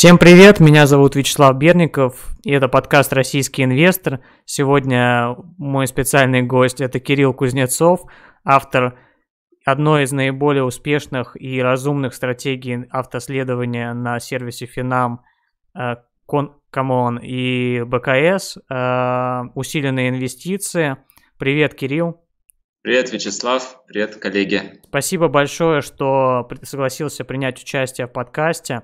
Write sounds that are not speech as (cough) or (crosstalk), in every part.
Всем привет, меня зовут Вячеслав Берников, и это подкаст «Российский инвестор». Сегодня мой специальный гость – это Кирилл Кузнецов, автор одной из наиболее успешных и разумных стратегий автоследования на сервисе Финам Comon э, и БКС, э, усиленные инвестиции. Привет, Кирилл. Привет, Вячеслав. Привет, коллеги. Спасибо большое, что согласился принять участие в подкасте.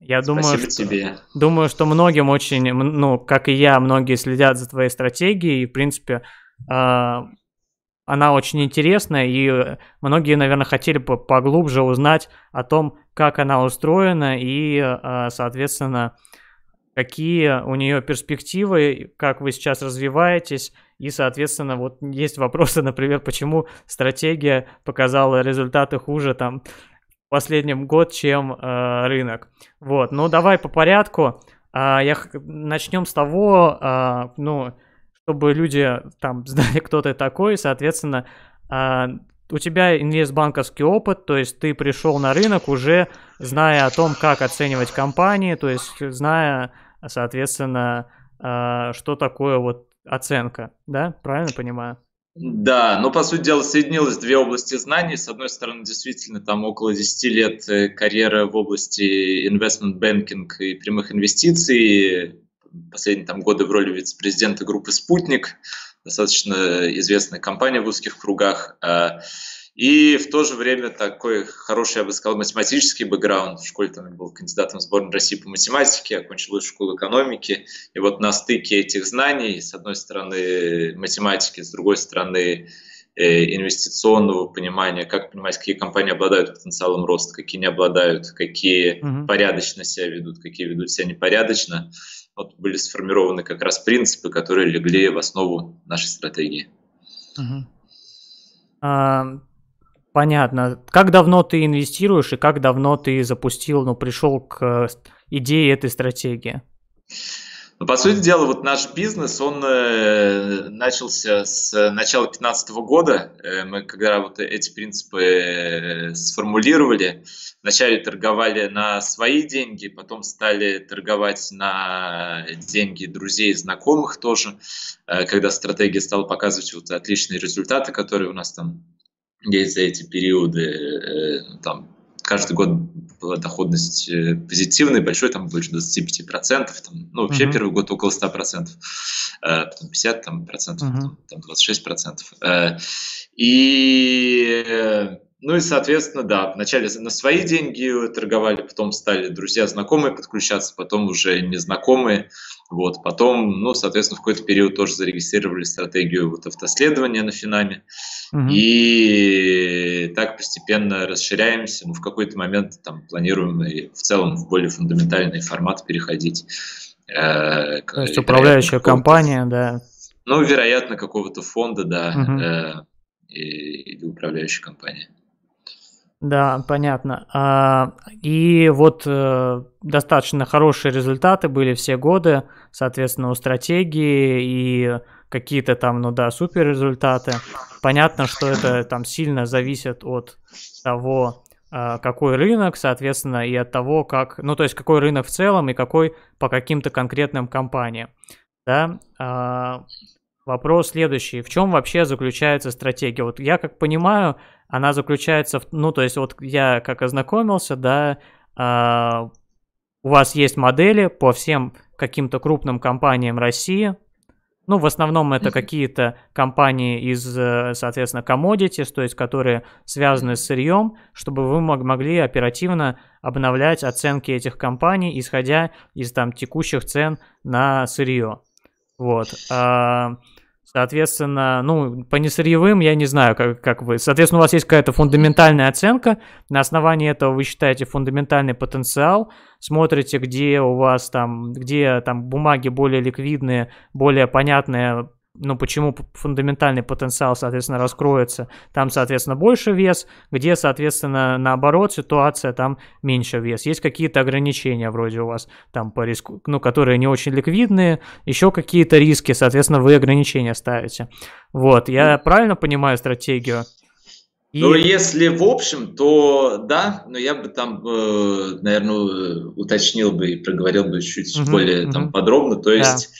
Я думаю, Спасибо что, тебе. Думаю, что многим очень, ну, как и я, многие следят за твоей стратегией. И, в принципе, э, она очень интересная, и многие, наверное, хотели бы поглубже узнать о том, как она устроена и, э, соответственно, какие у нее перспективы, как вы сейчас развиваетесь. И, соответственно, вот есть вопросы, (laughs) например, почему стратегия показала результаты хуже там последним год, чем э, рынок. Вот, ну давай по порядку. Э, я начнем с того, э, ну, чтобы люди там (laughs) знали, кто ты такой, соответственно, э, у тебя инвестбанковский опыт, то есть ты пришел на рынок уже зная о том, как оценивать компании, то есть зная, соответственно, э, что такое вот оценка, да, правильно понимаю? Да, ну, по сути дела, соединилось две области знаний. С одной стороны, действительно, там около 10 лет э, карьера в области investment banking и прямых инвестиций. Последние там годы в роли вице-президента группы «Спутник», достаточно известная компания в узких кругах. И в то же время такой хороший, я бы сказал, математический бэкграунд. В школе там был кандидатом в сборной России по математике, окончил высшую школу экономики. И вот на стыке этих знаний, с одной стороны математики, с другой стороны э, инвестиционного понимания, как понимать, какие компании обладают потенциалом роста, какие не обладают, какие угу. порядочно себя ведут, какие ведут себя непорядочно. Вот были сформированы как раз принципы, которые легли в основу нашей стратегии. Угу. А, Понятно. Как давно ты инвестируешь и как давно ты запустил, ну, пришел к идее этой стратегии? Ну, по сути дела, вот наш бизнес, он э, начался с начала 2015 года. Э, мы, когда вот эти принципы э, сформулировали, вначале торговали на свои деньги, потом стали торговать на деньги друзей и знакомых тоже, э, когда стратегия стала показывать вот отличные результаты, которые у нас там есть за эти периоды, э, там, каждый год была доходность э, позитивная, большой, там больше 25%, там, ну, вообще uh-huh. первый год около 100%, э, потом 50%, там, процентов, uh-huh. там 26%. И ну и, соответственно, да, вначале на свои деньги торговали, потом стали друзья, знакомые подключаться, потом уже незнакомые. Вот, потом, ну, соответственно, в какой-то период тоже зарегистрировали стратегию вот автоследования на Финаме. Угу. И так постепенно расширяемся. Ну, в какой-то момент там планируем и в целом в более фундаментальный формат переходить. Э, То есть управляющая компания, да. Ну, вероятно, какого-то фонда, да, угу. э, или управляющей компании. Да, понятно. А, и вот э, достаточно хорошие результаты были все годы, соответственно, у стратегии и какие-то там, ну да, супер результаты. Понятно, что это там сильно зависит от того, а, какой рынок, соответственно, и от того, как, ну то есть какой рынок в целом и какой по каким-то конкретным компаниям. Да? А, вопрос следующий. В чем вообще заключается стратегия? Вот я как понимаю, она заключается в... Ну, то есть вот я как ознакомился, да, э, у вас есть модели по всем каким-то крупным компаниям России, ну, в основном это какие-то компании из, э, соответственно, commodities, то есть которые связаны с сырьем, чтобы вы могли оперативно обновлять оценки этих компаний, исходя из там текущих цен на сырье. Вот. Соответственно, ну, по несырьевым я не знаю, как, как вы. Соответственно, у вас есть какая-то фундаментальная оценка. На основании этого вы считаете фундаментальный потенциал. Смотрите, где у вас там, где там бумаги более ликвидные, более понятные ну, почему фундаментальный потенциал, соответственно, раскроется, там, соответственно, больше вес, где, соответственно, наоборот, ситуация, там меньше вес. Есть какие-то ограничения вроде у вас там по риску, ну, которые не очень ликвидные, еще какие-то риски, соответственно, вы ограничения ставите. Вот, я правильно понимаю стратегию? И... Ну, если в общем, то да, но я бы там, э, наверное, уточнил бы и проговорил бы чуть угу, более угу. там подробно. То есть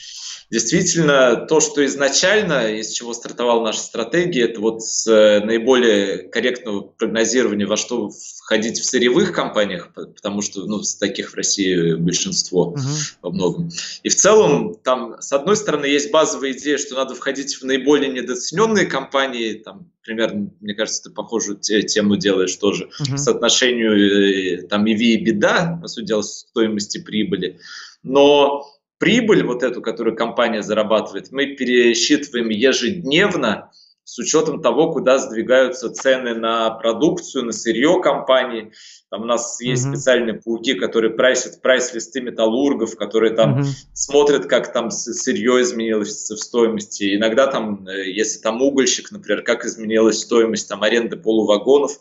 Действительно, то, что изначально, из чего стартовала наша стратегия, это вот с э, наиболее корректного прогнозирования, во что входить в сырьевых компаниях, потому что ну, таких в России большинство uh-huh. во многом. И в целом, там, с одной стороны, есть базовая идея, что надо входить в наиболее недооцененные компании, там, примерно, мне кажется, ты похожую тему делаешь тоже, uh-huh. соотношению э, там EV и беда, по сути дела, стоимости прибыли. Но прибыль вот эту, которую компания зарабатывает, мы пересчитываем ежедневно с учетом того, куда сдвигаются цены на продукцию, на сырье компании. Там у нас есть mm-hmm. специальные пауки, которые прайсят прайс-листы металлургов, которые там mm-hmm. смотрят, как там сырье изменилось в стоимости. Иногда там, э, если там угольщик, например, как изменилась стоимость там аренды полувагонов.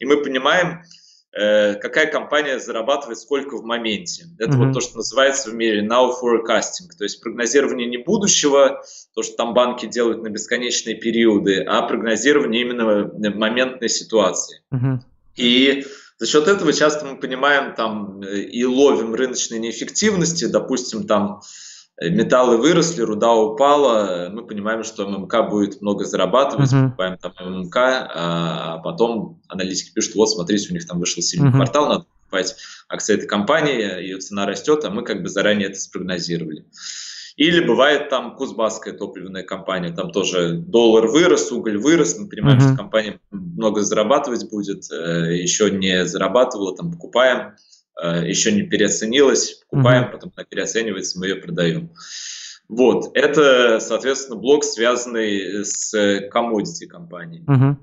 И мы понимаем, какая компания зарабатывает сколько в моменте. Это mm-hmm. вот то, что называется в мире now forecasting, то есть прогнозирование не будущего, то, что там банки делают на бесконечные периоды, а прогнозирование именно моментной ситуации. Mm-hmm. И за счет этого часто мы понимаем там э, и ловим рыночные неэффективности, допустим, там Э, металлы выросли, руда упала, мы понимаем, что ММК будет много зарабатывать, uh-huh. покупаем там ММК, а потом аналитики пишут, вот смотрите, у них там вышел сильный uh-huh. квартал, надо покупать акции этой компании, ее цена растет, а мы как бы заранее это спрогнозировали. Или бывает там Кузбасская топливная компания, там тоже доллар вырос, уголь вырос, мы понимаем, uh-huh. что компания много зарабатывать будет, э, еще не зарабатывала, там покупаем, Э, еще не переоценилась, покупаем, mm-hmm. потом она переоценивается, мы ее продаем. Вот, это, соответственно, блок, связанный с commodity компанией. Mm-hmm.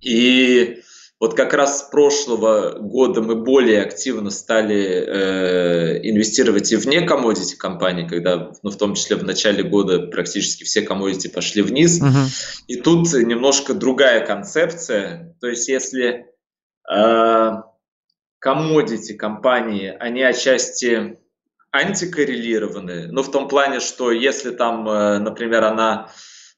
И вот как раз с прошлого года мы более активно стали э, инвестировать и вне commodity компаний, когда, ну, в том числе в начале года практически все commodity пошли вниз. Uh-huh. И тут немножко другая концепция. То есть если э, commodity компании, они отчасти антикоррелированы, но в том плане, что если там, э, например, она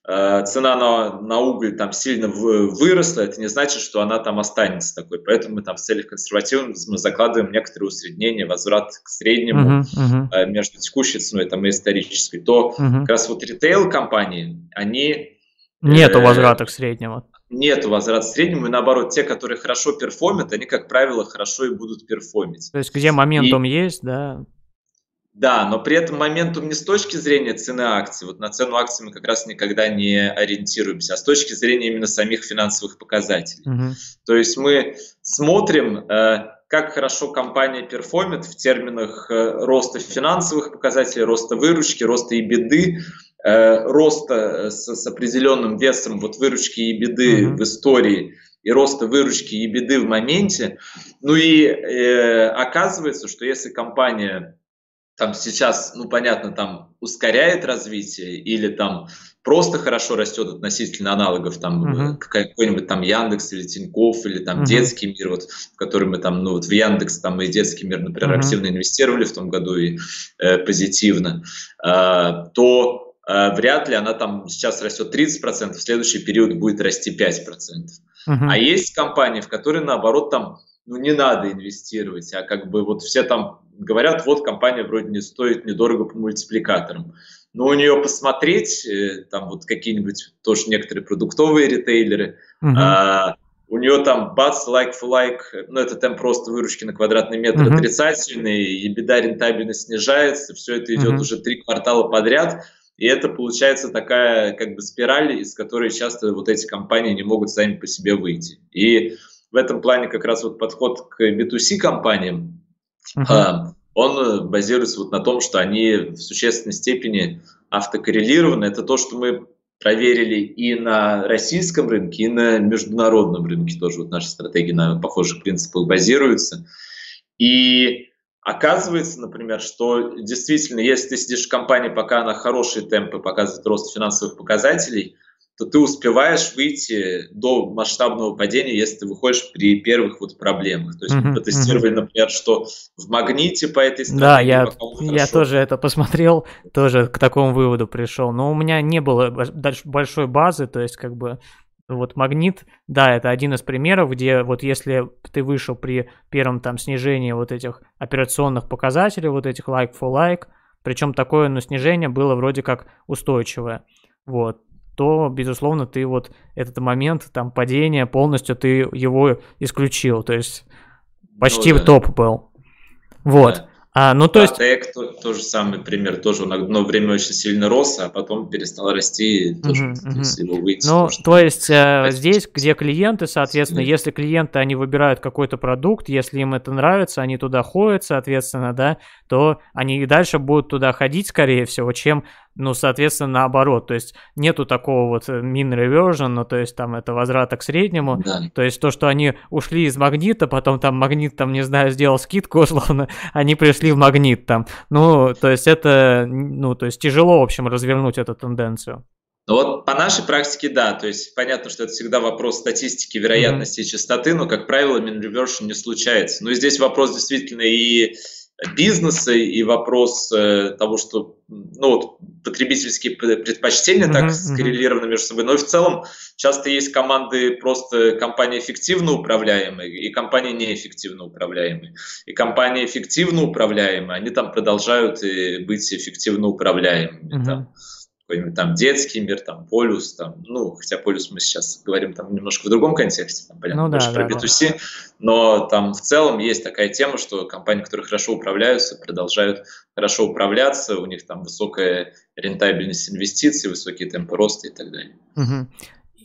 э, цена на, на уголь там сильно выросла, это не значит, что она там останется такой. Поэтому мы там в целях консервативности мы закладываем некоторые усреднения, возврат к среднему uh-huh, uh-huh. между текущей ценой там, и исторической. То uh-huh. как раз вот ритейл-компании, они... Нету возврата к среднему нет возврата среднему, и наоборот, те, которые хорошо перформят, они, как правило, хорошо и будут перформить. То есть, где моментум и... есть, да? Да, но при этом моментум не с точки зрения цены акций, вот на цену акций мы как раз никогда не ориентируемся, а с точки зрения именно самих финансовых показателей. Угу. То есть мы смотрим, э, как хорошо компания перформит в терминах э, роста финансовых показателей, роста выручки, роста и беды, Э, роста э, с, с определенным весом вот выручки и беды mm-hmm. в истории и роста выручки и беды в моменте. Ну и э, оказывается, что если компания там сейчас, ну понятно, там ускоряет развитие или там просто хорошо растет относительно аналогов, там uh-huh. какой-нибудь там Яндекс или Тинькофф или там uh-huh. детский мир, вот в который мы там, ну вот в Яндекс там и детский мир, например, uh-huh. активно инвестировали в том году и э, позитивно, э, то Э, вряд ли она там сейчас растет 30%, в следующий период будет расти 5%. Uh-huh. А есть компании, в которые, наоборот, там ну, не надо инвестировать, а как бы вот все там говорят, вот компания вроде не стоит недорого по мультипликаторам. Но у нее посмотреть, э, там вот какие-нибудь тоже некоторые продуктовые ритейлеры, uh-huh. а, у нее там бац, лайк for лайк, ну это темп просто выручки на квадратный метр uh-huh. отрицательный, и беда рентабельность снижается, все это идет uh-huh. уже три квартала подряд, и это получается такая как бы спираль, из которой часто вот эти компании не могут сами по себе выйти. И в этом плане как раз вот подход к B2C компаниям, uh-huh. Он базируется вот на том, что они в существенной степени автокоррелированы. Это то, что мы проверили и на российском рынке, и на международном рынке тоже. Вот наши стратегии на похожих принципах базируются. И Оказывается, например, что действительно, если ты сидишь в компании, пока она хорошие темпы показывает рост финансовых показателей, то ты успеваешь выйти до масштабного падения, если ты выходишь при первых вот проблемах. То есть мы потестировали, uh-huh. например, что в магните по этой стратегии... Да, я, я тоже это посмотрел, тоже к такому выводу пришел. Но у меня не было большой базы, то есть как бы вот магнит, да, это один из примеров, где вот если ты вышел при первом там снижении вот этих операционных показателей, вот этих like for like, причем такое, ну, снижение было вроде как устойчивое, вот, то, безусловно, ты вот этот момент там падения полностью ты его исключил, то есть почти ну, да. топ был. Вот. Да. А, ну то есть... АТЭК то, тоже самый пример, тоже он одно время очень сильно рос, а потом перестал расти, тоже, uh-huh, uh-huh. если его выйти. Ну, тоже, то есть э, здесь, где клиенты, соответственно, Сильно. если клиенты, они выбирают какой-то продукт, если им это нравится, они туда ходят, соответственно, да, то они и дальше будут туда ходить, скорее всего, чем ну, соответственно, наоборот, то есть нету такого вот э, min reversion, ну, то есть там это возврата к среднему, да. то есть то, что они ушли из магнита, потом там магнит, там, не знаю, сделал скидку, (laughs) условно, они пришли в магнит там, ну, то есть это, ну, то есть тяжело, в общем, развернуть эту тенденцию. Ну вот по нашей практике, да, то есть понятно, что это всегда вопрос статистики, вероятности mm-hmm. и частоты, но, как правило, min reversion не случается. Но здесь вопрос действительно и бизнеса и вопрос э, того, что ну, вот, потребительские предпочтения uh-huh, так скоррелированы между собой. Но и в целом часто есть команды просто компании эффективно управляемые и компании неэффективно управляемые. И компании эффективно управляемые, они там продолжают э, быть эффективно управляемыми. Uh-huh. Там какой-нибудь там детский мир, там полюс, там, ну, хотя полюс мы сейчас говорим там немножко в другом контексте, там, понятно, ну, больше да, про да, B2C, да. но там в целом есть такая тема, что компании, которые хорошо управляются, продолжают хорошо управляться, у них там высокая рентабельность инвестиций, высокие темпы роста и так далее. Угу.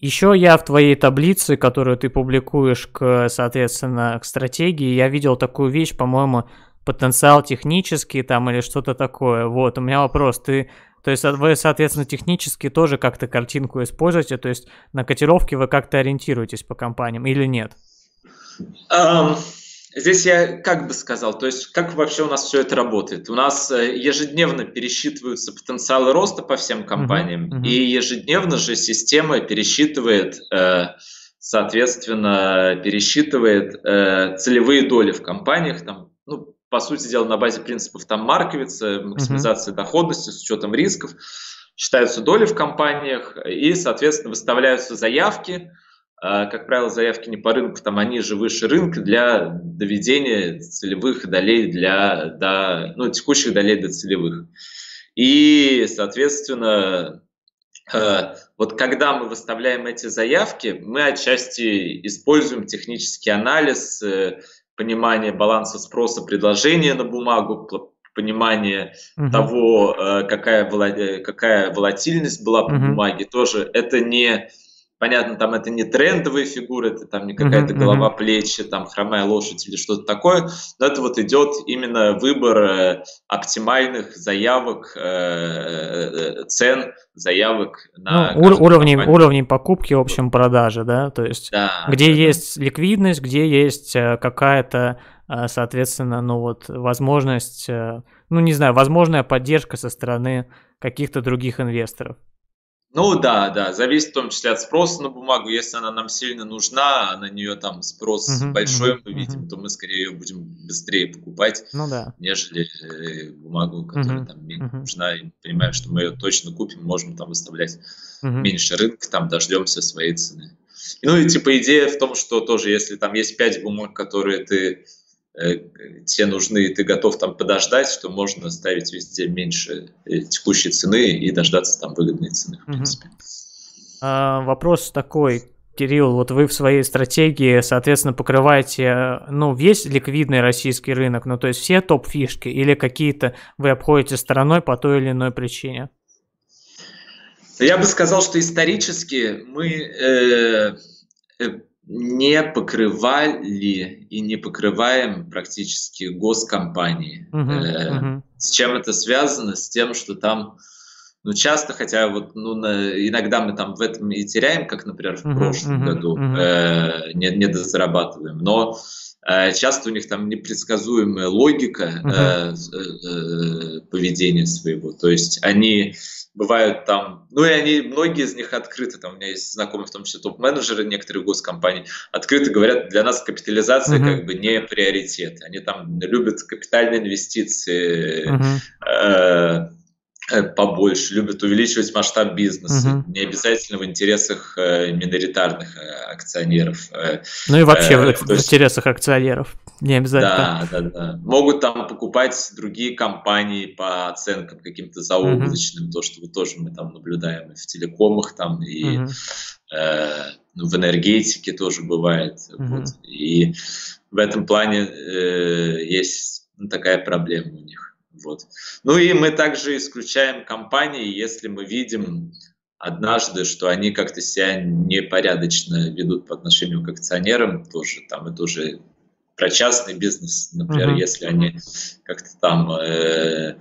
Еще я в твоей таблице, которую ты публикуешь, к, соответственно, к стратегии, я видел такую вещь, по-моему, потенциал технический там или что-то такое. Вот, у меня вопрос, ты то есть вы, соответственно, технически тоже как-то картинку используете, то есть на котировке вы как-то ориентируетесь по компаниям или нет? Um, здесь я как бы сказал, то есть как вообще у нас все это работает? У нас э, ежедневно пересчитываются потенциалы роста по всем компаниям, uh-huh, uh-huh. и ежедневно же система пересчитывает, э, соответственно, пересчитывает э, целевые доли в компаниях, там, по сути дела, на базе принципов там марковица, максимизации mm-hmm. доходности с учетом рисков, считаются доли в компаниях и, соответственно, выставляются заявки. А, как правило, заявки не по рынку, там они же выше рынка для доведения целевых долей для, до, ну, текущих долей до целевых. И, соответственно, э, вот когда мы выставляем эти заявки, мы отчасти используем технический анализ, э, понимание баланса спроса предложения на бумагу, понимание угу. того, э, какая, какая волатильность была по угу. бумаге, тоже это не понятно, там это не трендовые фигуры, это там не какая-то uh-huh, голова, плечи, там хромая лошадь или что-то такое, но это вот идет именно выбор э, оптимальных заявок, э, э, цен, заявок на ну, ур- уровни покупки, в общем, продажи, да, то есть да, где да, есть да. ликвидность, где есть какая-то, соответственно, ну вот возможность, ну не знаю, возможная поддержка со стороны каких-то других инвесторов. Ну да, да, зависит в том числе от спроса на бумагу. Если она нам сильно нужна, а на нее там спрос uh-huh, большой uh-huh, мы видим, uh-huh. то мы скорее ее будем быстрее покупать, ну, да. нежели э, бумагу, которая uh-huh, там менее uh-huh. нужна. И понимаем, что мы ее точно купим, можем там выставлять uh-huh. меньше рынка, там дождемся своей цены. Ну и типа идея в том, что тоже если там есть пять бумаг, которые ты Э, те нужны, и ты готов там подождать, что можно ставить везде меньше э, текущей цены и дождаться там выгодной цены, в принципе. А, вопрос такой, Кирилл, вот вы в своей стратегии, соответственно, покрываете, ну, весь ликвидный российский рынок, ну, то есть все топ-фишки или какие-то вы обходите стороной по той или иной причине? Я бы сказал, что исторически мы э, э не покрывали и не покрываем практически госкомпании. Uh-huh, uh-huh. С чем это связано? С тем, что там, ну, часто, хотя вот, ну, на, иногда мы там в этом и теряем, как, например, в uh-huh, прошлом uh-huh, году, uh-huh. Э, не, не дозарабатываем, но э, часто у них там непредсказуемая логика uh-huh. э, э, поведения своего. То есть они бывают там, ну и они, многие из них открыты, там у меня есть знакомые, в том числе топ-менеджеры некоторых госкомпаний, открыто говорят, для нас капитализация uh-huh. как бы не приоритет. Они там любят капитальные инвестиции, uh-huh. э, побольше, любят увеличивать масштаб бизнеса, угу. не обязательно в интересах э, миноритарных э, акционеров. Ну и вообще э, в, в интересах акционеров, не обязательно. Да, да, да. Могут там покупать другие компании по оценкам каким-то заоблачным, угу. то, что тоже мы там наблюдаем и в телекомах, там, и угу. э, ну, в энергетике тоже бывает. Угу. Вот. И в этом плане э, есть такая проблема у них. Вот. Ну и мы также исключаем компании, если мы видим однажды, что они как-то себя непорядочно ведут по отношению к акционерам, тоже там это уже про частный бизнес, например, uh-huh. если они как-то там э,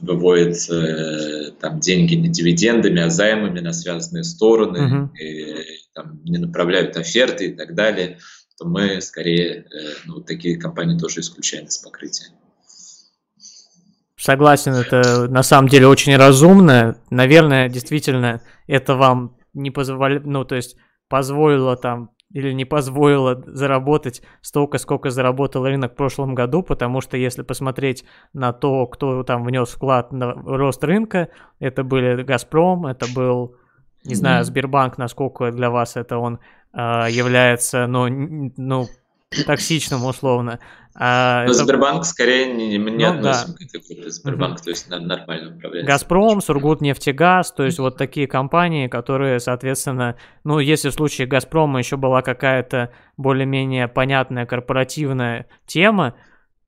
выводят э, там деньги не дивидендами, а займами на связанные стороны, uh-huh. и, там, не направляют оферты и так далее, то мы скорее э, ну, такие компании тоже исключаем из покрытия. Согласен, это на самом деле очень разумно. Наверное, действительно, это вам не позволило, ну, то есть позволило там или не позволило заработать столько, сколько заработал рынок в прошлом году, потому что если посмотреть на то, кто там внес вклад на рост рынка, это были «Газпром», это был, не знаю, Сбербанк, насколько для вас это он э, является, ну, ну, токсичным условно. А Но это... Сбербанк скорее не, не ну, относим да. к этой группе Сбербанк, угу. то есть нормально управляется. Газпром, Сургутнефтегаз, то есть вот такие компании, которые, соответственно, ну, если в случае Газпрома еще была какая-то более-менее понятная корпоративная тема,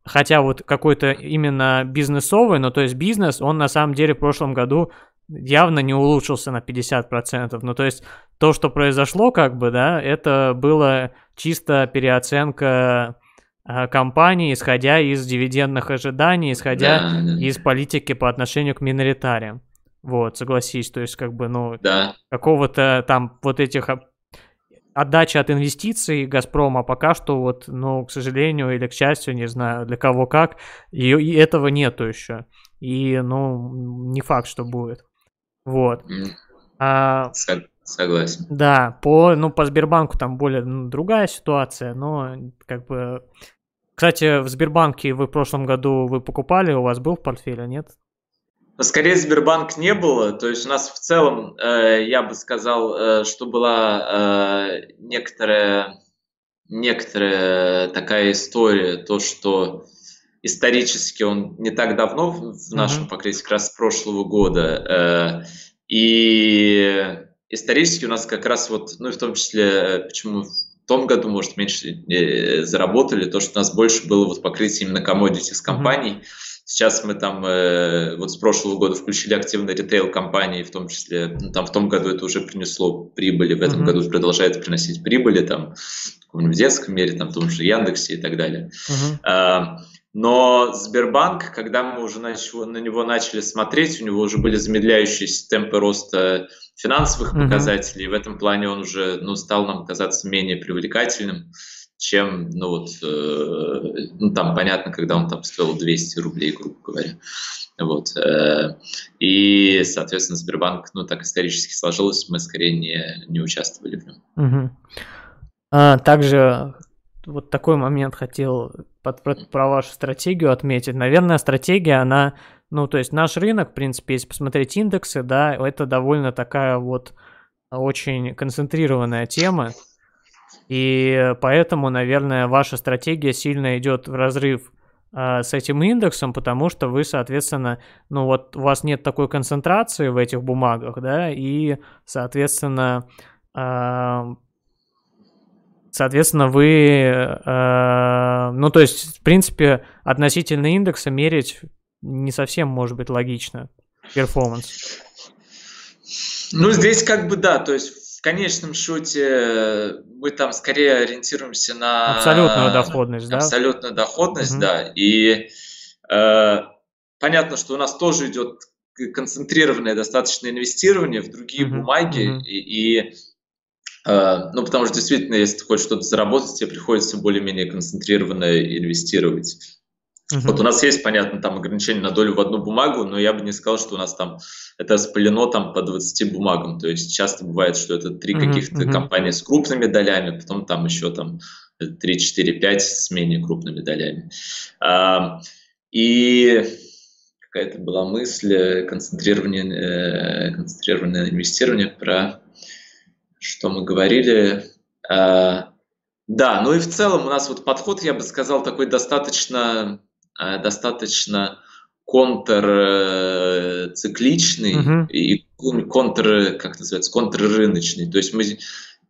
хотя вот какой-то именно бизнесовый, но то есть бизнес, он на самом деле в прошлом году явно не улучшился на 50%. Ну, то есть то, что произошло, как бы, да, это было чисто переоценка а, компании, исходя из дивидендных ожиданий, исходя да, да. из политики по отношению к миноритариям. Вот, согласись, то есть как бы, ну, да. какого-то там вот этих отдачи от инвестиций Газпрома пока что вот, ну, к сожалению или к счастью, не знаю, для кого как, и, и этого нету еще. И, ну, не факт, что будет. Вот. А, Согласен. Да, по, ну, по Сбербанку там более ну, другая ситуация, но как бы... Кстати, в Сбербанке вы в прошлом году вы покупали, у вас был в портфеле, нет? Скорее Сбербанк не было, то есть у нас в целом, э, я бы сказал, э, что была э, некоторая, некоторая такая история, то, что исторически он не так давно в нашем mm-hmm. покрытии, как раз с прошлого года, э, и исторически у нас как раз вот, ну и в том числе, э, почему в том году, может, меньше э, заработали, то, что у нас больше было вот покрытие именно commodities компаний. Mm-hmm. Сейчас мы там э, вот с прошлого года включили активно ритейл компании, в том числе, ну, там в том году это уже принесло прибыли, в этом mm-hmm. году продолжает приносить прибыли, там в детском мире, там в том же Яндексе и так далее. Mm-hmm. А, но Сбербанк, когда мы уже начали, на него начали смотреть, у него уже были замедляющиеся темпы роста финансовых mm-hmm. показателей, и в этом плане он уже ну, стал нам казаться менее привлекательным, чем, ну вот, э, ну там понятно, когда он там стоил 200 рублей, грубо говоря. Вот. Э, и, соответственно, Сбербанк, ну так исторически сложилось, мы скорее не, не участвовали в нем. Угу. А, также вот такой момент хотел под, про, про вашу стратегию отметить. Наверное, стратегия, она, ну, то есть наш рынок, в принципе, если посмотреть индексы, да, это довольно такая вот очень концентрированная тема. И поэтому, наверное, ваша стратегия сильно идет в разрыв э, с этим индексом, потому что вы, соответственно, ну вот у вас нет такой концентрации в этих бумагах, да, и, соответственно, э, Соответственно, вы, э, ну, то есть, в принципе, относительно индекса мерить не совсем может быть логично перформанс. Ну, здесь как бы да, то есть в конечном счете мы там скорее ориентируемся на... Абсолютную доходность, да? Абсолютную доходность, угу. да. И э, понятно, что у нас тоже идет концентрированное достаточно инвестирование в другие угу. бумаги, угу. и, и Э, ну, потому что действительно, если ты хочешь что-то заработать, тебе приходится более-менее концентрированно инвестировать. Uh-huh. Вот у нас есть, понятно, там ограничение на долю в одну бумагу, но я бы не сказал, что у нас там это спалено там по 20 бумагам. То есть часто бывает, что это три uh-huh. каких-то uh-huh. компании с крупными долями, потом там еще там 3, 4, 5 с менее крупными долями. А, и какая-то была мысль концентрирование, концентрированное инвестирование про что мы говорили. Да, ну и в целом у нас вот подход, я бы сказал, такой достаточно, достаточно контрцикличный uh-huh. и контр, как называется, контррыночный. То есть мы,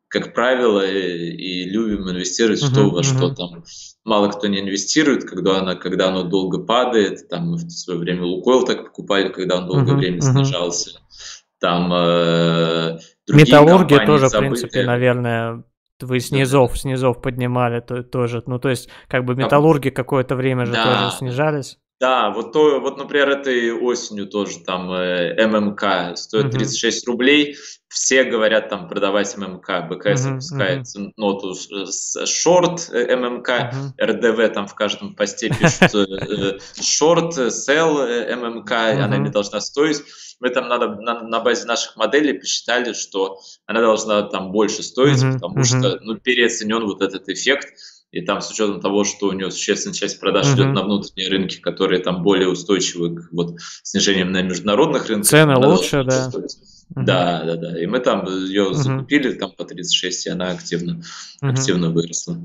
как правило, и любим инвестировать uh-huh, в то, во uh-huh. что там мало кто не инвестирует, когда оно, когда оно долго падает. Там мы в свое время Лукойл так покупали, когда он долгое uh-huh, время uh-huh. снижался. Там э, Металлургия тоже, забытые. в принципе, наверное, вы снизов, снизов поднимали то, тоже. Ну, то есть, как бы металлурги какое-то время же да. тоже снижались. Да, вот то, вот, например, этой осенью тоже там э, ММК стоит 36 uh-huh. рублей. Все говорят там продавать ММК, БКС uh-huh, выпускает uh-huh. ноту шорт э, ММК, uh-huh. РДВ там в каждом посте (laughs) пишут э, шорт, сел ММК, uh-huh. она не должна стоить. Мы там надо, на, на базе наших моделей посчитали, что она должна там больше стоить, uh-huh, потому uh-huh. что ну, переоценен вот этот эффект и там с учетом того, что у него существенная часть продаж mm-hmm. идет на внутренние рынки, которые там более устойчивы к вот, снижениям на международных рынках. Цены лучше, да. Mm-hmm. Да, да, да. И мы там ее mm-hmm. закупили там по 36, и она активно, mm-hmm. активно выросла.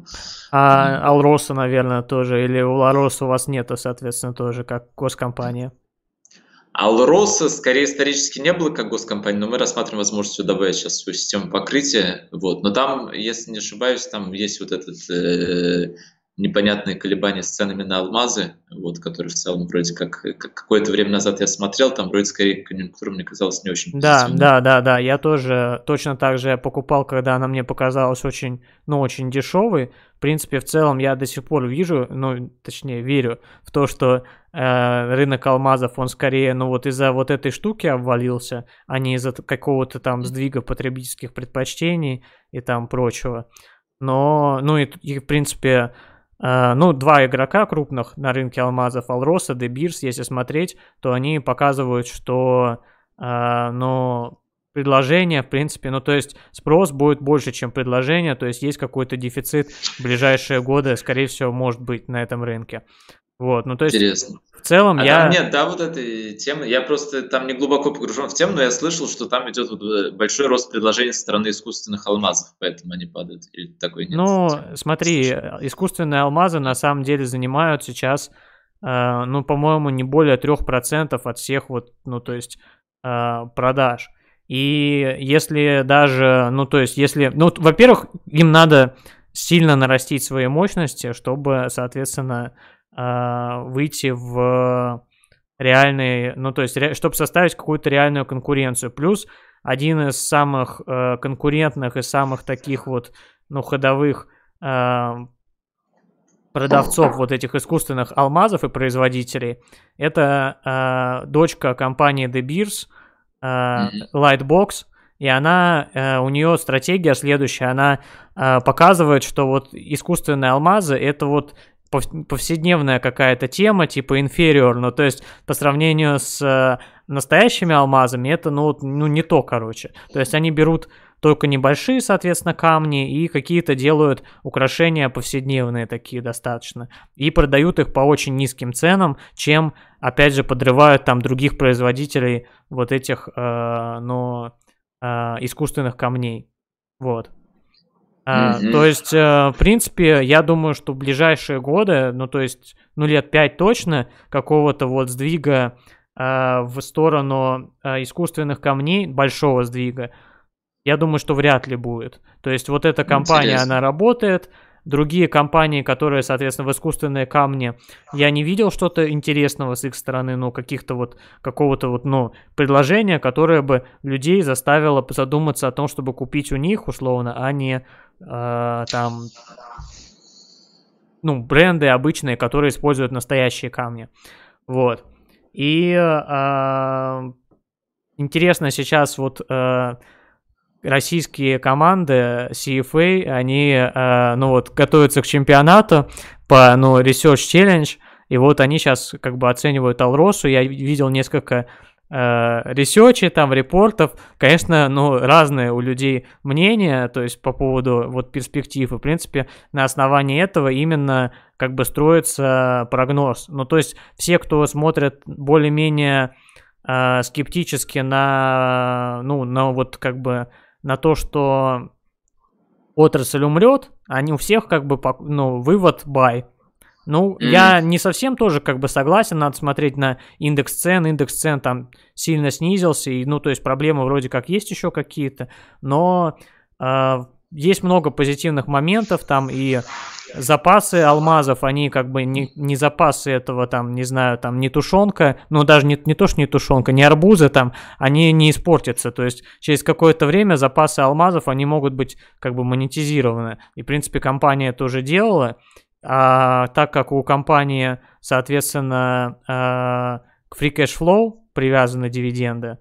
А Алроса, наверное, тоже, или у Алроса у вас нету, соответственно, тоже как госкомпания? Алроса скорее исторически не было как госкомпания, но мы рассматриваем возможность добавить сейчас свою систему покрытия. Вот. Но там, если не ошибаюсь, там есть вот этот э, непонятные колебания с ценами на алмазы, вот, которые в целом вроде как, как какое-то время назад я смотрел, там вроде скорее конъюнктура мне казалось не очень Да, да, да, да, я тоже точно так же покупал, когда она мне показалась очень, ну, очень дешевой. В принципе, в целом я до сих пор вижу, ну, точнее, верю в то, что э, рынок алмазов, он скорее, ну, вот из-за вот этой штуки обвалился, а не из-за какого-то там сдвига потребительских предпочтений и там прочего. Но, ну и, и в принципе, ну, два игрока крупных на рынке алмазов, Алроса, Дебирс, если смотреть, то они показывают, что, uh, ну, предложение, в принципе, ну, то есть спрос будет больше, чем предложение, то есть есть какой-то дефицит в ближайшие годы, скорее всего, может быть на этом рынке. Вот, ну, то есть... Интересно. В целом а я... Там нет, да, вот этой темы, я просто там не глубоко погружен в тему, но я слышал, что там идет вот э, большой рост предложений со стороны искусственных алмазов, поэтому они падают. Или такой нет? Ну, смотри, Слушай. искусственные алмазы на самом деле занимают сейчас, э, ну, по-моему, не более 3% от всех вот, ну, то есть э, продаж. И если даже, ну, то есть, если, ну, во-первых, им надо сильно нарастить свои мощности, чтобы, соответственно, выйти в реальный, ну, то есть, ре, чтобы составить какую-то реальную конкуренцию. Плюс один из самых э, конкурентных и самых таких вот, ну, ходовых э, продавцов вот этих искусственных алмазов и производителей, это э, дочка компании De Beers, э, Lightbox, и она, э, у нее стратегия следующая, она э, показывает, что вот искусственные алмазы это вот повседневная какая-то тема, типа inferior, ну, то есть по сравнению с э, настоящими алмазами, это, ну, ну, не то, короче. То есть они берут только небольшие, соответственно, камни и какие-то делают украшения повседневные такие достаточно. И продают их по очень низким ценам, чем, опять же, подрывают там других производителей вот этих, э, ну, э, искусственных камней. Вот. Mm-hmm. То есть, э, в принципе, я думаю, что в ближайшие годы, ну, то есть, ну, лет пять точно, какого-то вот сдвига э, в сторону э, искусственных камней, большого сдвига, я думаю, что вряд ли будет. То есть, вот эта компания, Интересно. она работает, Другие компании, которые, соответственно, в искусственные камни, я не видел что-то интересного с их стороны, ну, каких-то вот, какого-то вот, ну, предложения, которое бы людей заставило задуматься о том, чтобы купить у них, условно, а не э, там, ну, бренды обычные, которые используют настоящие камни. Вот. И э, интересно сейчас вот... Э, российские команды CFA, они, э, ну вот, готовятся к чемпионату по, ну, Research Challenge, и вот они сейчас как бы оценивают Алросу. Я видел несколько э, там, репортов, конечно, ну, разные у людей мнения, то есть по поводу вот перспектив, и, в принципе, на основании этого именно как бы строится прогноз. Ну, то есть все, кто смотрят более-менее э, скептически на, ну, на вот как бы на то, что отрасль умрет, они у всех как бы, ну, вывод buy. Ну, mm-hmm. я не совсем тоже как бы согласен, надо смотреть на индекс цен, индекс цен там сильно снизился, и, ну, то есть проблемы вроде как есть еще какие-то, но э, есть много позитивных моментов там, и запасы алмазов, они как бы не, не запасы этого там, не знаю, там не тушенка, ну даже не, не то, что не тушенка, не арбузы там, они не испортятся, то есть через какое-то время запасы алмазов, они могут быть как бы монетизированы, и в принципе компания тоже делала, а так как у компании, соответственно, э, к free cash flow привязаны дивиденды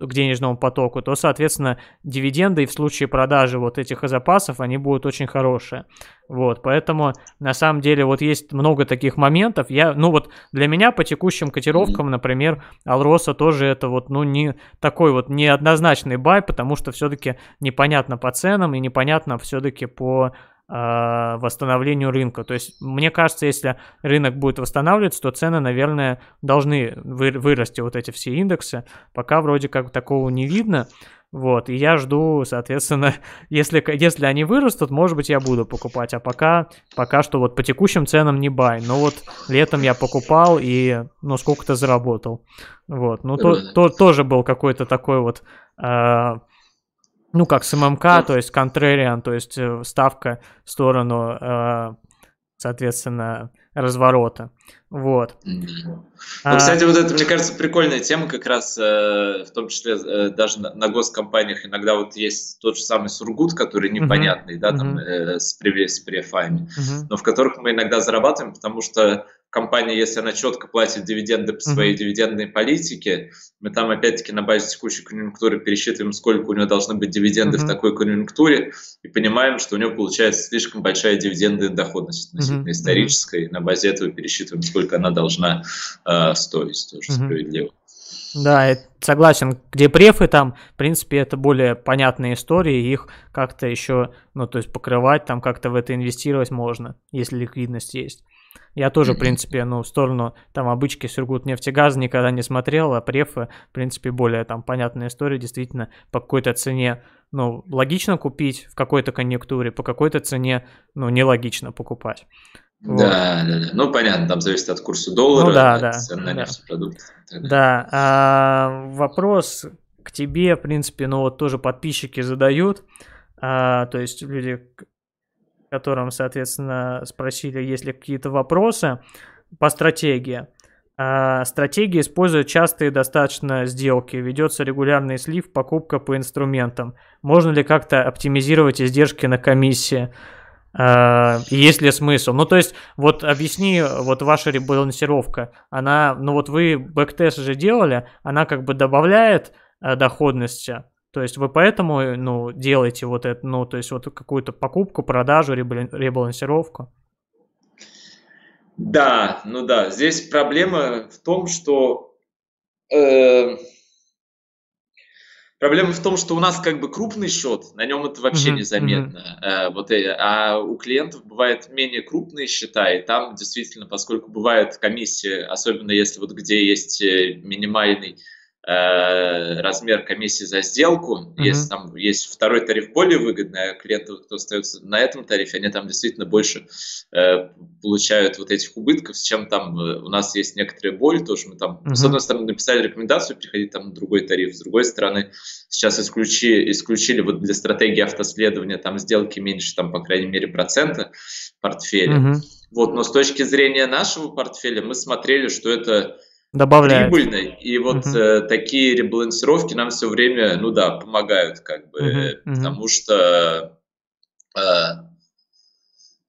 к денежному потоку, то, соответственно, дивиденды в случае продажи вот этих запасов, они будут очень хорошие. Вот, поэтому, на самом деле, вот есть много таких моментов. Я, ну вот, для меня по текущим котировкам, например, Алроса тоже это вот, ну, не такой вот неоднозначный бай, потому что все-таки непонятно по ценам и непонятно все-таки по восстановлению рынка. То есть, мне кажется, если рынок будет восстанавливаться, то цены, наверное, должны вы, вырасти, вот эти все индексы. Пока вроде как такого не видно. Вот, и я жду, соответственно, (laughs) если, если они вырастут, может быть, я буду покупать, а пока, пока что вот по текущим ценам не бай, но вот летом я покупал и, ну, сколько-то заработал, вот, ну, то, то, тоже был какой-то такой вот э, ну, как с ММК, то есть контрариан, то есть э, ставка в сторону, э, соответственно, разворота. Вот. Ну, а... кстати, вот это, мне кажется, прикольная тема как раз, э, в том числе даже на, госкомпаниях иногда вот есть тот же самый Сургут, который непонятный, uh-huh. да, там uh-huh. с, с префами, uh-huh. но в которых мы иногда зарабатываем, потому что компания, если она четко платит дивиденды по своей mm-hmm. дивидендной политике, мы там опять-таки на базе текущей конъюнктуры пересчитываем, сколько у нее должны быть дивиденды mm-hmm. в такой конъюнктуре, и понимаем, что у нее получается слишком большая дивидендная доходность относительно mm-hmm. исторической. На базе этого пересчитываем, сколько она должна э, стоить, тоже mm-hmm. справедливо. Да, согласен. Где префы там, в принципе, это более понятные истории, их как-то еще, ну, то есть покрывать, там как-то в это инвестировать можно, если ликвидность есть. Я тоже, в принципе, ну, в сторону там обычки Сургут нефтегаз никогда не смотрел, а префы, в принципе, более там понятная история, действительно, по какой-то цене, ну, логично купить в какой-то конъюнктуре, по какой-то цене, ну, нелогично покупать. Вот. Да, да, да. Ну, понятно, там зависит от курса доллара, ну, да, да, цен на да. нефтепродукты. Да, а, вопрос к тебе, в принципе, ну, вот тоже подписчики задают, а, то есть люди котором, соответственно, спросили, есть ли какие-то вопросы по стратегии. А, стратегия использует частые достаточно сделки, ведется регулярный слив, покупка по инструментам. Можно ли как-то оптимизировать издержки на комиссии? А, есть ли смысл? Ну, то есть, вот объясни, вот ваша ребалансировка, она, ну вот вы бэктест же делали, она как бы добавляет э, доходности, то есть вы поэтому, э, ну, делаете вот это, ну, то есть вот какую-то покупку, продажу, ребалансировку? Да, ну да, здесь проблема в том, что э, проблема в том, что у нас как бы крупный счет, на нем это вообще mm-hmm. незаметно, э, вот, э, а у клиентов бывают менее крупные счета, и там действительно, поскольку бывает комиссия, особенно если вот где есть э, минимальный размер комиссии за сделку. Uh-huh. Если там есть второй тариф более выгодный, а клиенты, кто остается на этом тарифе, они там действительно больше э, получают вот этих убытков, с чем там э, у нас есть некоторые боли, тоже мы там, uh-huh. с одной стороны, написали рекомендацию переходить там на другой тариф, с другой стороны, сейчас исключи, исключили вот для стратегии автоследования там сделки меньше, там, по крайней мере, процента портфеля. Uh-huh. Вот, но с точки зрения нашего портфеля мы смотрели, что это добавляет. прибыльной. И вот uh-huh. э, такие ребалансировки нам все время, ну да, помогают, как бы. Uh-huh. потому что, э,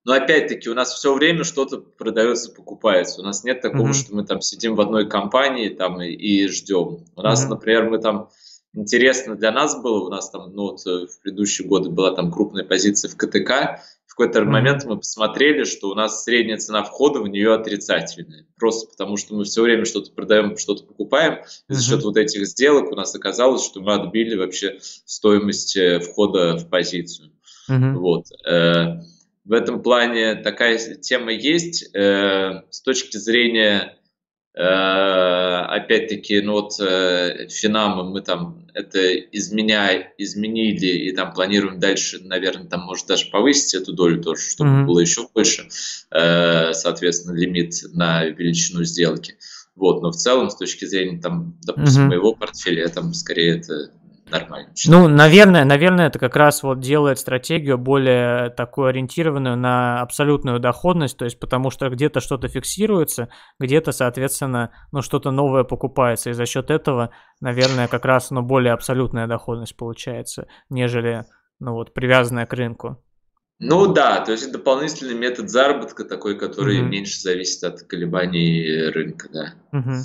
ну опять-таки, у нас все время что-то продается, покупается. У нас нет такого, uh-huh. что мы там сидим в одной компании там и, и ждем. У нас, uh-huh. например, мы там интересно для нас было, у нас там, ну вот э, в предыдущие годы была там крупная позиция в КТК, в какой-то момент мы посмотрели, что у нас средняя цена входа в нее отрицательная. Просто потому, что мы все время что-то продаем, что-то покупаем. И за счет вот этих сделок у нас оказалось, что мы отбили вообще стоимость э, входа в позицию. Mm-hmm. Вот. Э, в этом плане такая тема есть. Э, с точки зрения опять-таки, ну вот э, Финамы мы там это изменя, изменили и там планируем дальше, наверное, там может даже повысить эту долю тоже, чтобы mm-hmm. было еще больше, э, соответственно, лимит на величину сделки. Вот, но в целом, с точки зрения, там, допустим, mm-hmm. моего портфеля, там скорее это нормально. Ну, наверное, наверное, это как раз вот делает стратегию более такую ориентированную на абсолютную доходность, то есть потому что где-то что-то фиксируется, где-то, соответственно, ну, что-то новое покупается, и за счет этого, наверное, как раз, ну, более абсолютная доходность получается, нежели, ну, вот, привязанная к рынку. Ну да, то есть дополнительный метод заработка такой, который mm-hmm. меньше зависит от колебаний рынка, да. Mm-hmm.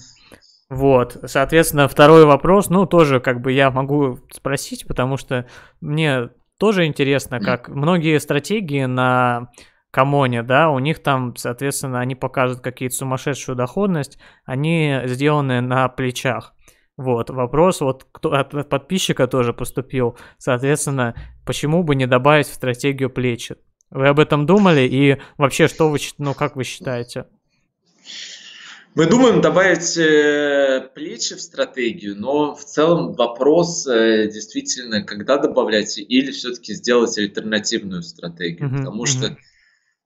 Вот, соответственно, второй вопрос, ну, тоже как бы я могу спросить, потому что мне тоже интересно, как многие стратегии на Камоне, да, у них там, соответственно, они показывают какие-то сумасшедшую доходность, они сделаны на плечах. Вот, вопрос вот кто, от подписчика тоже поступил, соответственно, почему бы не добавить в стратегию плечи? Вы об этом думали и вообще, что вы, ну, как вы считаете? Мы думаем добавить э, плечи в стратегию, но в целом вопрос э, действительно, когда добавлять или все-таки сделать альтернативную стратегию. Mm-hmm. Потому что,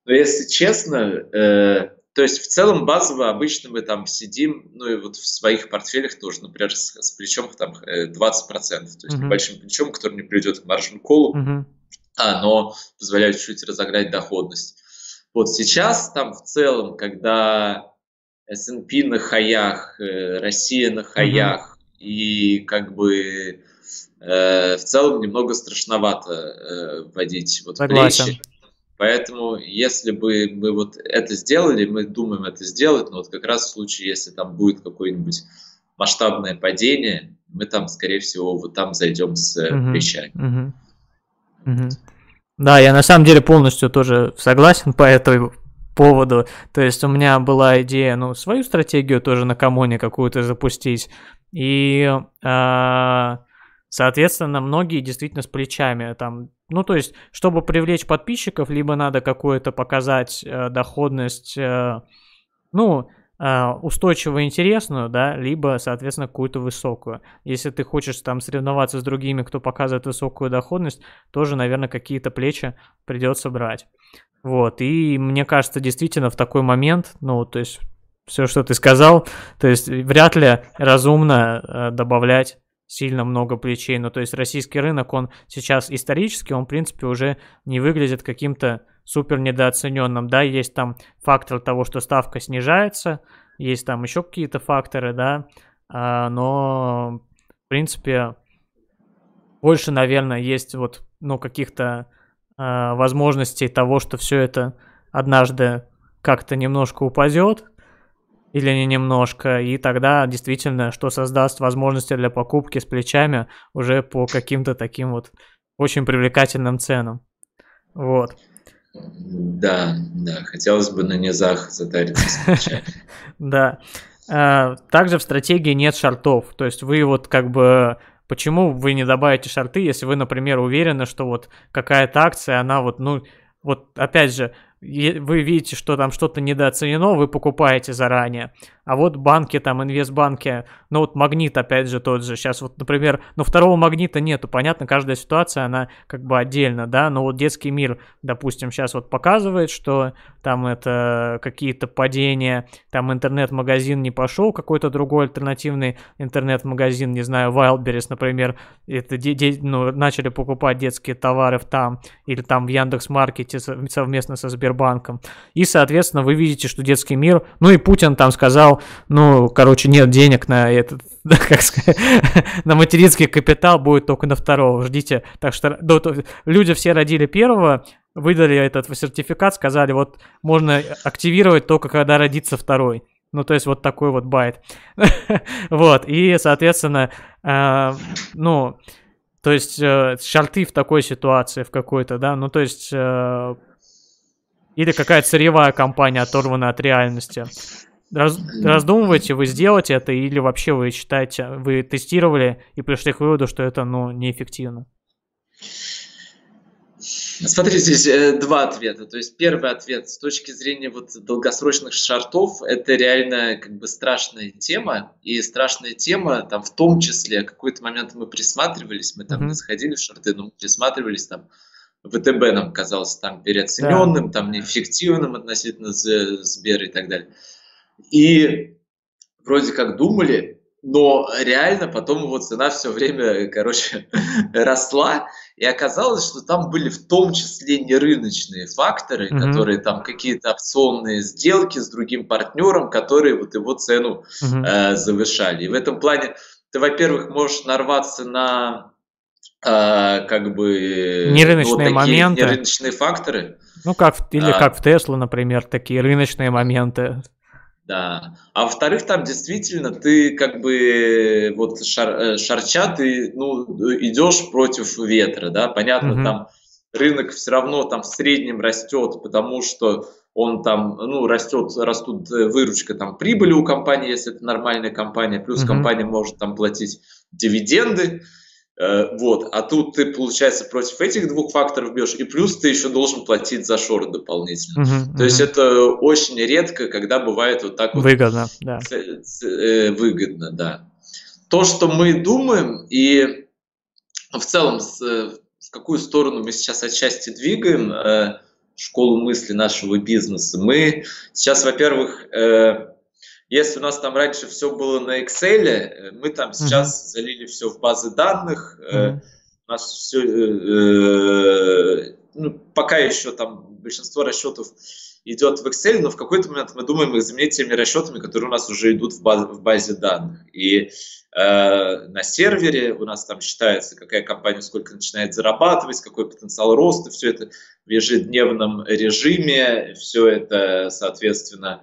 ну, если честно, э, то есть в целом базово обычно мы там сидим, ну и вот в своих портфелях тоже, например, с, с плечом там 20%, то есть mm-hmm. небольшим плечом, который не приведет к маржин-колу, mm-hmm. а, но позволяет чуть-чуть разогнать доходность. Вот сейчас там в целом, когда S&P на хаях, э, Россия на хаях, mm-hmm. и как бы э, в целом немного страшновато э, вводить вот Согласен. плечи. Поэтому, если бы мы вот это сделали, мы думаем это сделать, но вот как раз в случае, если там будет какое-нибудь масштабное падение, мы там, скорее всего, вот там зайдем с угу, плечами. Угу, угу. Да, я на самом деле полностью тоже согласен по этой поводу. То есть у меня была идея, ну, свою стратегию тоже на коммуне какую-то запустить. И, э, соответственно, многие действительно с плечами там. Ну, то есть, чтобы привлечь подписчиков, либо надо какую-то показать э, доходность, э, ну, э, устойчиво интересную, да, либо, соответственно, какую-то высокую. Если ты хочешь там соревноваться с другими, кто показывает высокую доходность, тоже, наверное, какие-то плечи придется брать. Вот, и мне кажется, действительно в такой момент, ну, то есть все, что ты сказал, то есть вряд ли разумно э, добавлять сильно много плечей. Ну, то есть российский рынок, он сейчас исторически, он, в принципе, уже не выглядит каким-то супер недооцененным. Да, есть там фактор того, что ставка снижается, есть там еще какие-то факторы, да, а, но, в принципе, больше, наверное, есть вот, ну, каких-то э, возможностей того, что все это однажды как-то немножко упадет, или не немножко, и тогда действительно, что создаст возможности для покупки с плечами уже по каким-то таким вот очень привлекательным ценам. Вот. Да, да, хотелось бы на низах затариться с плечами. (laughs) Да. А, также в стратегии нет шартов, то есть вы вот как бы Почему вы не добавите шарты, если вы, например, уверены, что вот какая-то акция, она вот, ну, вот опять же, вы видите, что там что-то недооценено, вы покупаете заранее. А вот банки, там, инвестбанки, ну вот магнит, опять же, тот же. Сейчас вот, например, ну второго магнита нету. Понятно, каждая ситуация, она как бы отдельно, да, но вот детский мир, допустим, сейчас вот показывает, что там это какие-то падения, там интернет-магазин не пошел, какой-то другой альтернативный интернет-магазин, не знаю, Wildberries, например, это де- де- ну, начали покупать детские товары в там, или там в Яндекс.Маркете совместно со Сбербанком. И, соответственно, вы видите, что детский мир, ну и Путин там сказал, ну, короче, нет денег на этот, (laughs) как сказать, (laughs) на материнский капитал будет только на второго, ждите. Так что ну, люди все родили первого, выдали этот сертификат, сказали, вот можно активировать только когда родится второй. Ну, то есть вот такой вот байт. (laughs) вот, и, соответственно, э, ну, то есть э, шарты в такой ситуации, в какой-то, да, ну, то есть... Э, Или какая-то сырьевая компания оторвана от реальности. Раз, раздумываете вы сделать это, или вообще вы считаете, вы тестировали и пришли к выводу, что это ну, неэффективно? Смотри, здесь э, два ответа. То есть первый ответ с точки зрения вот долгосрочных шартов, это реально как бы страшная тема. И страшная тема там в том числе, какой-то момент мы присматривались, мы там mm-hmm. не сходили в шарты, но мы присматривались там, ВТБ нам казался там переоцененным, да. там неэффективным относительно Сбера и так далее. И вроде как думали, но реально потом его цена все время, короче, (laughs) росла, и оказалось, что там были в том числе не рыночные факторы, mm-hmm. которые там какие-то опционные сделки с другим партнером, которые вот его цену mm-hmm. э, завышали. И в этом плане ты, во-первых, можешь нарваться на э, как бы нерыночные вот моменты, нерыночные факторы. Ну как или а, как в Теслу, например, такие рыночные моменты. Да. А во-вторых, там действительно ты как бы вот шар, э, шарча, ты ну, идешь против ветра, да, понятно, mm-hmm. там рынок все равно там в среднем растет, потому что он там, ну, растет, растут э, выручка, там, прибыли у компании, если это нормальная компания, плюс mm-hmm. компания может там платить дивиденды, Э, вот. А тут ты, получается, против этих двух факторов бьешь, и плюс ты еще должен платить за шорт дополнительно. Uh-huh, То uh-huh. есть это очень редко, когда бывает вот так вот. Выгодно, да. Э, выгодно, да. То, что мы думаем, и в целом э, в какую сторону мы сейчас отчасти двигаем школу мысли нашего бизнеса, мы сейчас, во-первых, если у нас там раньше все было на Excel, э, мы там сейчас mm-hmm. залили все в базы данных, mm-hmm. у нас все, э, ну, пока еще там большинство расчетов идет в Excel, но в какой-то момент мы думаем их заменить теми расчетами, которые у нас уже идут в, базе, в базе данных. И э, на сервере у нас там считается, какая компания сколько начинает зарабатывать, какой потенциал роста, все это в ежедневном режиме, все это, соответственно,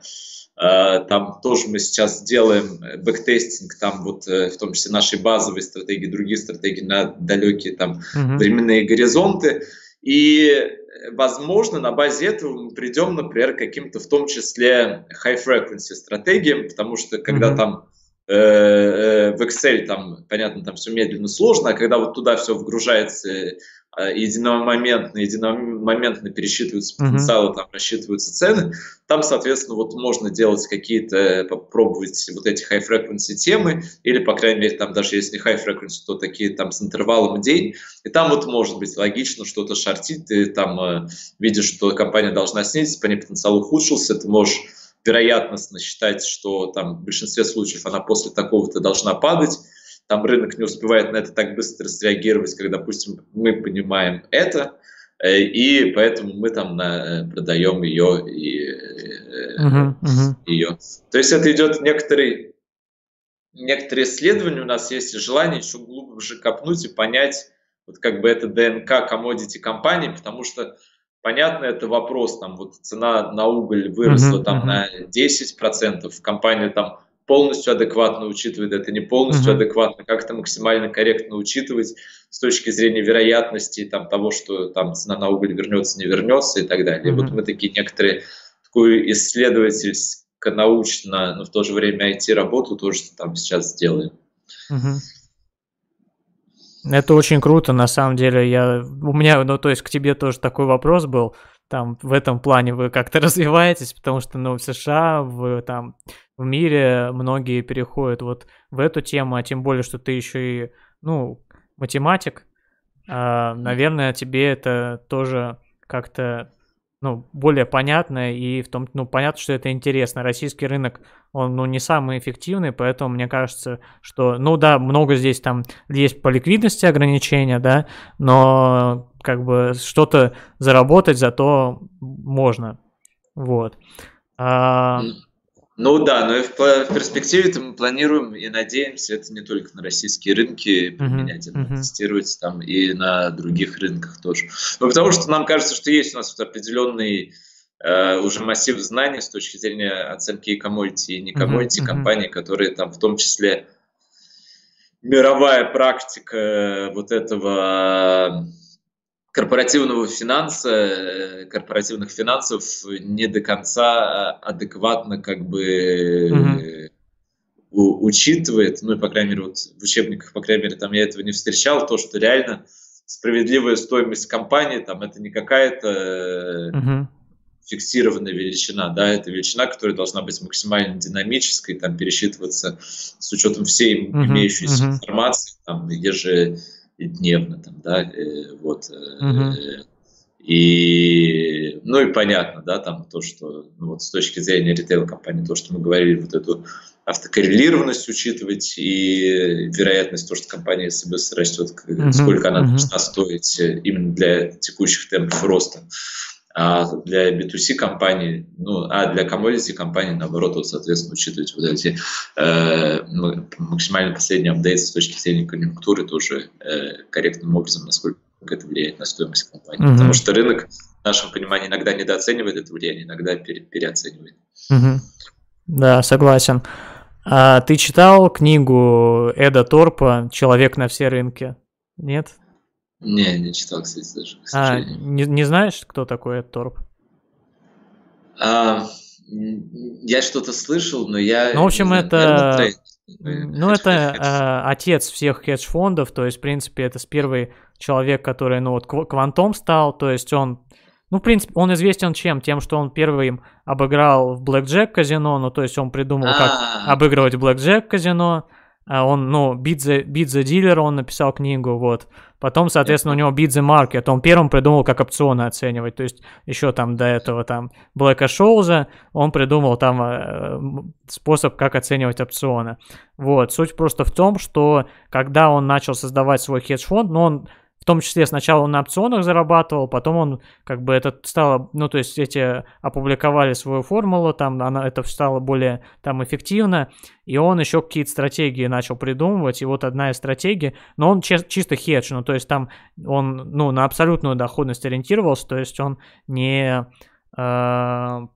э, там тоже мы сейчас делаем backtesting, там вот э, в том числе нашей базовой стратегии, другие стратегии на далекие там uh-huh. временные горизонты. И, возможно, на базе этого мы придем, например, к каким-то в том числе high-frequency стратегиям, потому что когда uh-huh. там э, в Excel там, понятно, там все медленно, сложно, а когда вот туда все вгружается Э, единомоментно, единомоментно пересчитываются потенциалы, mm-hmm. там рассчитываются цены. Там, соответственно, вот можно делать какие-то, попробовать вот эти high frequency темы, или, по крайней мере, там даже если не high frequency, то такие там с интервалом день. И там вот может быть логично что-то шортить, ты там э, видишь, что компания должна снизить, по ней потенциал ухудшился, ты можешь вероятностно считать, что там в большинстве случаев она после такого-то должна падать, там рынок не успевает на это так быстро среагировать, как, допустим, мы понимаем это, э, и поэтому мы там на, э, продаем ее и uh-huh, uh-huh. ее. То есть это идет некоторый некоторые исследования у нас есть и желание еще глубже копнуть и понять, вот как бы это ДНК комодити компании, потому что понятно, это вопрос, там вот цена на уголь выросла uh-huh, там uh-huh. на 10%, компания там полностью адекватно учитывает это, не полностью mm-hmm. адекватно, как это максимально корректно учитывать с точки зрения вероятности там, того, что там цена на уголь вернется, не вернется и так далее. Mm-hmm. Вот мы такие некоторые, такую исследовательско-научно, но в то же время IT-работу тоже там сейчас делаем. Mm-hmm. Это очень круто, на самом деле. Я, у меня, ну, то есть к тебе тоже такой вопрос был. Там в этом плане вы как-то (laughs) развиваетесь, потому что, ну, в США, в там в мире многие переходят вот в эту тему, а тем более, что ты еще и, ну, математик, а, наверное, тебе это тоже как-то, ну, более понятно, и в том, ну, понятно, что это интересно. Российский рынок, он, ну, не самый эффективный, поэтому мне кажется, что, ну, да, много здесь там есть по ликвидности ограничения, да, но как бы что-то заработать зато можно, вот. А, ну да, но и в, перспективе мы планируем и надеемся это не только на российские рынки применять, uh-huh, uh-huh. тестировать там и на других рынках тоже. Ну потому что нам кажется, что есть у нас вот определенный э, уже массив знаний с точки зрения оценки и коммодити, и не коммодити uh-huh, компаний, uh-huh. которые там в том числе мировая практика вот этого корпоративного финанса, э, корпоративных финансов не до конца адекватно как бы mm-hmm. у, учитывает, ну и по крайней мере вот в учебниках, по крайней мере там я этого не встречал, то, что реально справедливая стоимость компании, там это не какая-то mm-hmm. фиксированная величина, да, это величина, которая должна быть максимально динамической, там пересчитываться с учетом всей mm-hmm. имеющейся mm-hmm. информации, там еже дневно, там, да, э, вот. Угу. И, ну и понятно, да, там то, что, ну вот с точки зрения ритейл-компании, то, что мы говорили, вот эту автокоррелированность учитывать и вероятность, то, что компания себе растет, mm-hmm. сколько она должна стоить э, именно для текущих темпов роста. А для B2C компаний, ну, а для commodity компаний, наоборот, вот, соответственно, учитывать вот эти э, максимально последние апдейты с точки зрения конъюнктуры тоже э, корректным образом, насколько это влияет на стоимость компании. Mm-hmm. Потому что рынок, в нашем понимании, иногда недооценивает это влияние, иногда пере- переоценивает. Mm-hmm. Да, согласен. А ты читал книгу Эда Торпа «Человек на все рынки»? Нет? Не, не читал, кстати, даже. А, не, не знаешь, кто такой Эд Торп? А, я что-то слышал, но я... Ну, в общем, знаю, это... Наверное, (laughs) ну, это э, отец всех хедж-фондов, то есть, в принципе, это с первый человек, который, ну, вот, квантом стал, то есть он, ну, в принципе, он известен чем? Тем, что он первым обыграл в Blackjack казино, ну, то есть он придумал, как а. обыгрывать Blackjack казино, а он, ну, Beat the Dealer, он написал книгу, вот. Потом, соответственно, у него Beat the Market, он первым придумал, как опционы оценивать, то есть еще там до этого там Блэка Шоуза, он придумал там э, способ, как оценивать опционы. Вот, суть просто в том, что когда он начал создавать свой хедж-фонд, ну, он том числе сначала он на опционах зарабатывал, потом он как бы это стало, ну то есть эти опубликовали свою формулу, там она это стало более там эффективно, и он еще какие-то стратегии начал придумывать, и вот одна из стратегий, но он чисто хедж, ну то есть там он ну на абсолютную доходность ориентировался, то есть он не э,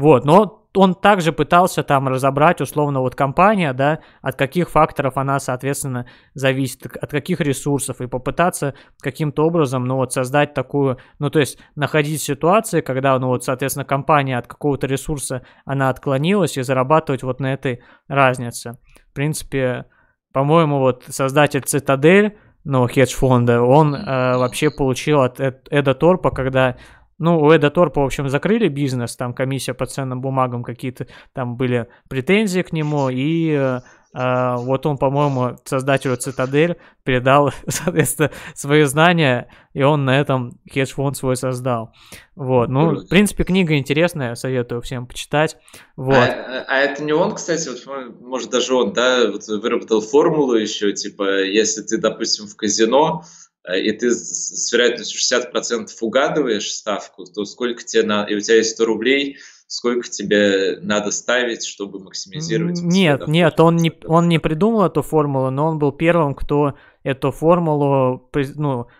вот, но он также пытался там разобрать, условно, вот компания, да, от каких факторов она, соответственно, зависит, от каких ресурсов, и попытаться каким-то образом, ну, вот, создать такую, ну, то есть, находить ситуации, когда, ну, вот, соответственно, компания от какого-то ресурса, она отклонилась, и зарабатывать вот на этой разнице. В принципе, по-моему, вот, создатель Цитадель, ну, хедж-фонда, он э, вообще получил от Эда Торпа, когда ну, у Эда Торпа, в общем, закрыли бизнес, там комиссия по ценным бумагам, какие-то там были претензии к нему, и э, вот он, по-моему, создателю Цитадель передал, (laughs) соответственно, свои знания, и он на этом хедж-фонд свой создал. Вот, ну, в принципе, книга интересная, советую всем почитать. Вот. А, а это не он, кстати, вот, может, даже он, да, вот выработал формулу еще, типа, если ты, допустим, в казино, Э, и ты с вероятностью 60% угадываешь ставку, то сколько тебе на... и у тебя есть 100 рублей, сколько тебе надо ставить, чтобы максимизировать? Нет, нет, он не, он не придумал эту формулу, но он был первым, кто эту формулу ну, Э,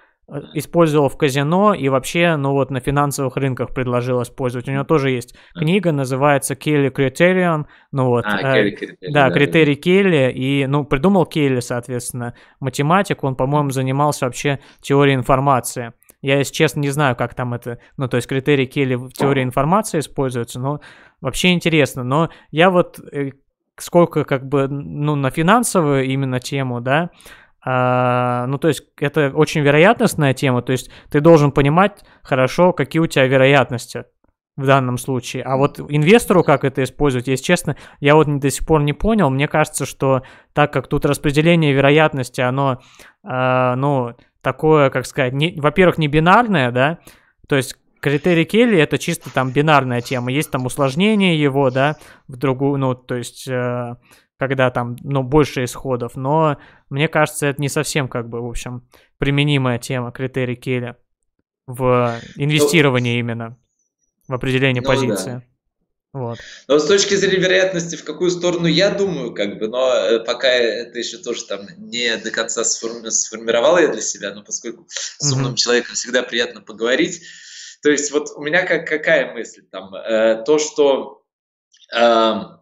использовал в казино и вообще, ну вот на финансовых рынках предложил использовать. У него тоже есть книга, называется Келли Criterion, ну вот, а, э, Келли да, критерий да. Келли, и, ну, придумал Келли, соответственно, математик, он, по-моему, занимался вообще теорией информации. Я, если честно, не знаю, как там это, ну, то есть критерий Келли в теории информации используется, но вообще интересно. Но я вот э, сколько как бы, ну, на финансовую именно тему, да, а, ну, то есть это очень вероятностная тема, то есть ты должен понимать хорошо, какие у тебя вероятности в данном случае. А вот инвестору как это использовать, если честно, я вот до сих пор не понял. Мне кажется, что так как тут распределение вероятности, оно, э, ну, такое, как сказать, не, во-первых, не бинарное, да, то есть критерий Келли это чисто там бинарная тема, есть там усложнение его, да, в другую, ну, то есть... Э, когда там, ну, больше исходов, но мне кажется, это не совсем, как бы, в общем, применимая тема, критерий Келли в инвестировании ну, именно, в определении ну, позиции. Да. Вот. Но с точки зрения вероятности, в какую сторону я думаю, как бы, но э, пока это еще тоже там не до конца сформи- сформировал я для себя, но поскольку с умным mm-hmm. человеком всегда приятно поговорить, то есть вот у меня как, какая мысль там, э, то, что э,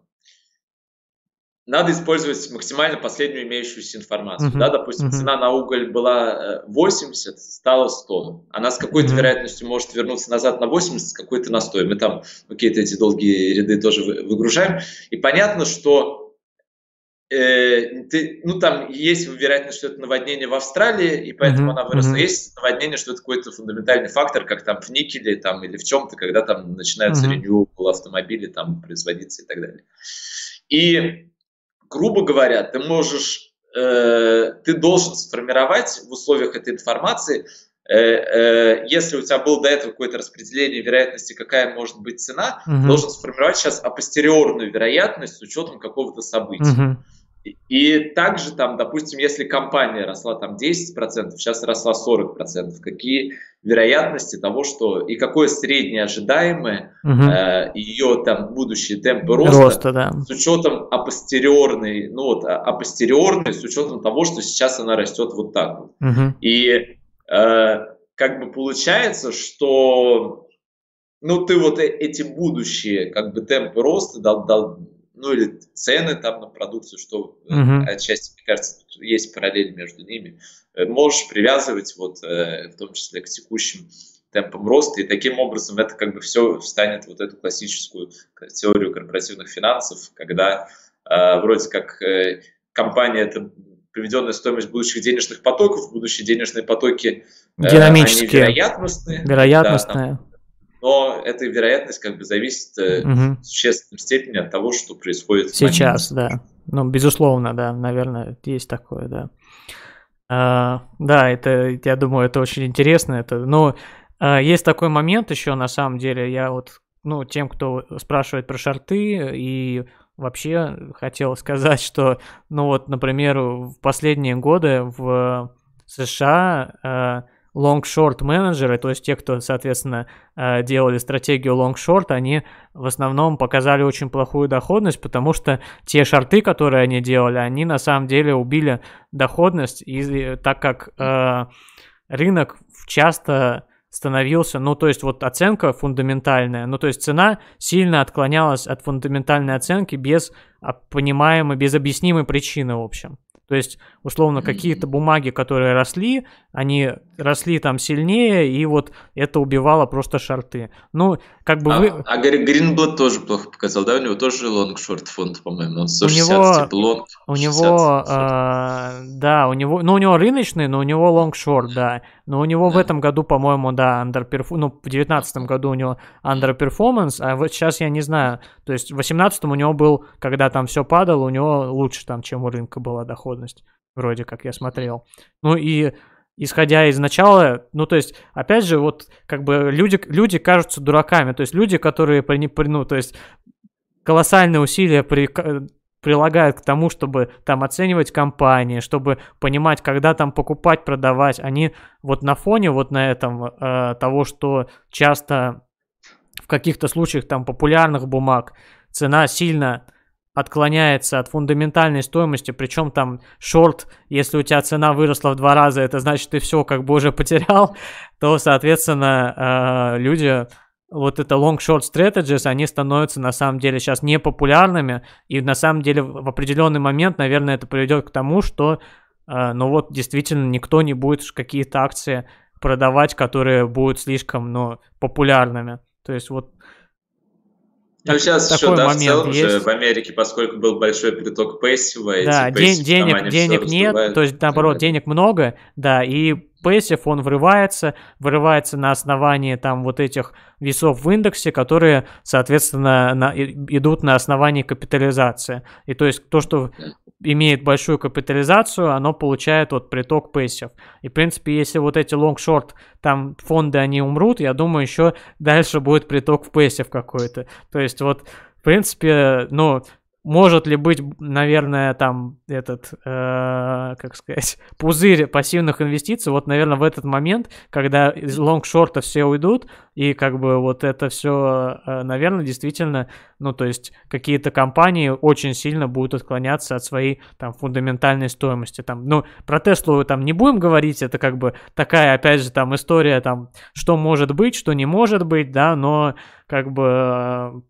надо использовать максимально последнюю имеющуюся информацию. Uh-huh. Да, допустим, uh-huh. цена на уголь была 80, э, стала 100. Она с какой-то uh-huh. вероятностью может вернуться назад на 80, с какой-то на 100. Мы там какие-то эти долгие ряды тоже выгружаем. И понятно, что э, ты, ну, там есть вероятность, что это наводнение в Австралии, и поэтому uh-huh. она выросла. Uh-huh. Есть наводнение, что это какой-то фундаментальный фактор, как там в никеле там, или в чем-то, когда там начинаются uh-huh. renewable автомобили там производиться и так далее. И грубо говоря, ты можешь, э, ты должен сформировать в условиях этой информации, э, э, если у тебя было до этого какое-то распределение вероятности, какая может быть цена, угу. должен сформировать сейчас апостериорную вероятность с учетом какого-то события. Угу. И также там, допустим, если компания росла там 10%, сейчас росла 40%, какие вероятности того, что и какое среднее ожидаемое угу. э, ее там будущие темпы роста, роста да. с учетом апостериорной, ну вот, а, апостериорной, с учетом того, что сейчас она растет вот так вот. Угу. И э, как бы получается, что ну ты вот э, эти будущие как бы темпы роста дал, дал ну или цены там на продукцию, что uh-huh. отчасти, мне кажется, есть параллель между ними, э, можешь привязывать вот э, в том числе к текущим темпам роста, и таким образом это как бы все встанет вот эту классическую теорию корпоративных финансов, когда э, вроде как э, компания это приведенная стоимость будущих денежных потоков, будущие денежные потоки э, динамические, вероятностные, вероятностные. Да, но эта вероятность как бы зависит угу. в существенной степени от того, что происходит сейчас, да. Ну, безусловно, да, наверное, есть такое, да. А, да, это, я думаю, это очень интересно. Это, но а, есть такой момент еще, на самом деле, я вот, ну, тем, кто спрашивает про шарты и вообще хотел сказать, что, ну вот, например, в последние годы в США а, long-short менеджеры, то есть те, кто, соответственно, э, делали стратегию long-short, они в основном показали очень плохую доходность, потому что те шорты, которые они делали, они на самом деле убили доходность, и так как э, рынок часто становился, ну, то есть вот оценка фундаментальная, ну, то есть цена сильно отклонялась от фундаментальной оценки без понимаемой, без объяснимой причины, в общем. То есть, условно, какие-то бумаги, которые росли, они росли там сильнее, и вот это убивало просто шорты. Ну, как бы а, вы... А Гринблатт тоже плохо показал, да? У него тоже long-short фонд, по-моему, он 160, у него, типа long, У него, а, да, у него, ну, у него рыночный, но у него long-short, да. Но у него да. в этом году, по-моему, да, underperform... ну, в 2019 году у него underperformance, а вот сейчас я не знаю. То есть в 2018 у него был, когда там все падало, у него лучше там, чем у рынка была доходность. Вроде как я смотрел. Ну и исходя из начала, ну, то есть, опять же, вот, как бы люди, люди кажутся дураками, то есть люди, которые, ну, то есть, колоссальные усилия при, прилагают к тому, чтобы там оценивать компании, чтобы понимать, когда там покупать, продавать, они вот на фоне вот на этом э, того, что часто в каких-то случаях там популярных бумаг цена сильно отклоняется от фундаментальной стоимости, причем там шорт, если у тебя цена выросла в два раза, это значит, ты все как бы уже (laughs) потерял, то, соответственно, э, люди вот это long-short strategies, они становятся на самом деле сейчас непопулярными, и на самом деле в определенный момент, наверное, это приведет к тому, что, э, ну вот, действительно, никто не будет какие-то акции продавать, которые будут слишком, ну, популярными. То есть вот ну, сейчас такой еще, да, момент в целом есть. же в Америке, поскольку был большой приток пассива, да, ден- денег, денег нет, то есть, наоборот, денег много, да, и пассив, он врывается, вырывается на основании там вот этих весов в индексе, которые, соответственно, на, идут на основании капитализации. И то есть то, что имеет большую капитализацию, оно получает вот приток пассив. И, в принципе, если вот эти long-short там фонды, они умрут, я думаю, еще дальше будет приток в пассив какой-то. То есть вот в принципе, ну, может ли быть, наверное, там этот, э, как сказать, (laughs) пузырь пассивных инвестиций, вот, наверное, в этот момент, когда из лонг-шорта все уйдут, и как бы вот это все, э, наверное, действительно, ну, то есть какие-то компании очень сильно будут отклоняться от своей там фундаментальной стоимости. Там, ну, про Теслу там не будем говорить, это как бы такая, опять же, там история, там, что может быть, что не может быть, да, но как бы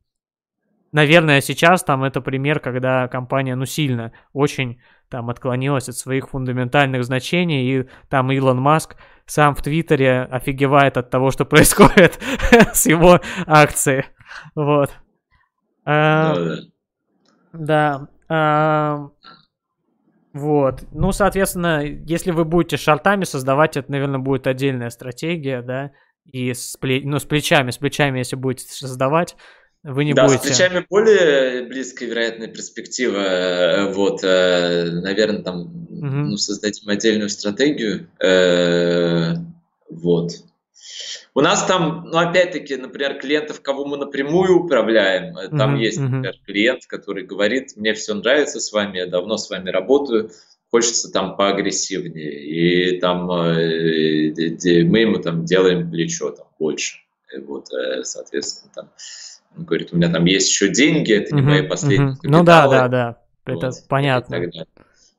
наверное, сейчас там это пример, когда компания, ну, сильно, очень там отклонилась от своих фундаментальных значений, и там Илон Маск сам в Твиттере офигевает от того, что (laughs) происходит с его акцией. Вот. А, да. А, вот. Ну, соответственно, если вы будете шартами создавать, это, наверное, будет отдельная стратегия, да, и с, пле... ну, с плечами, с плечами, если будете создавать, вы не да, будете... с плечами более близкая вероятная перспектива. Э, вот, э, наверное, там угу. ну, создадим отдельную стратегию. Э, вот. У нас там, ну, опять-таки, например, клиентов, кого мы напрямую управляем, там mm-hmm, есть, например, клиент, который говорит, мне все нравится с вами, я давно с вами работаю, хочется там поагрессивнее, и там мы ему там делаем плечо там больше. Вот, соответственно, там он говорит, у меня там есть еще деньги, это не мои последние капиталы. Ну да, да, да, это вот, понятно.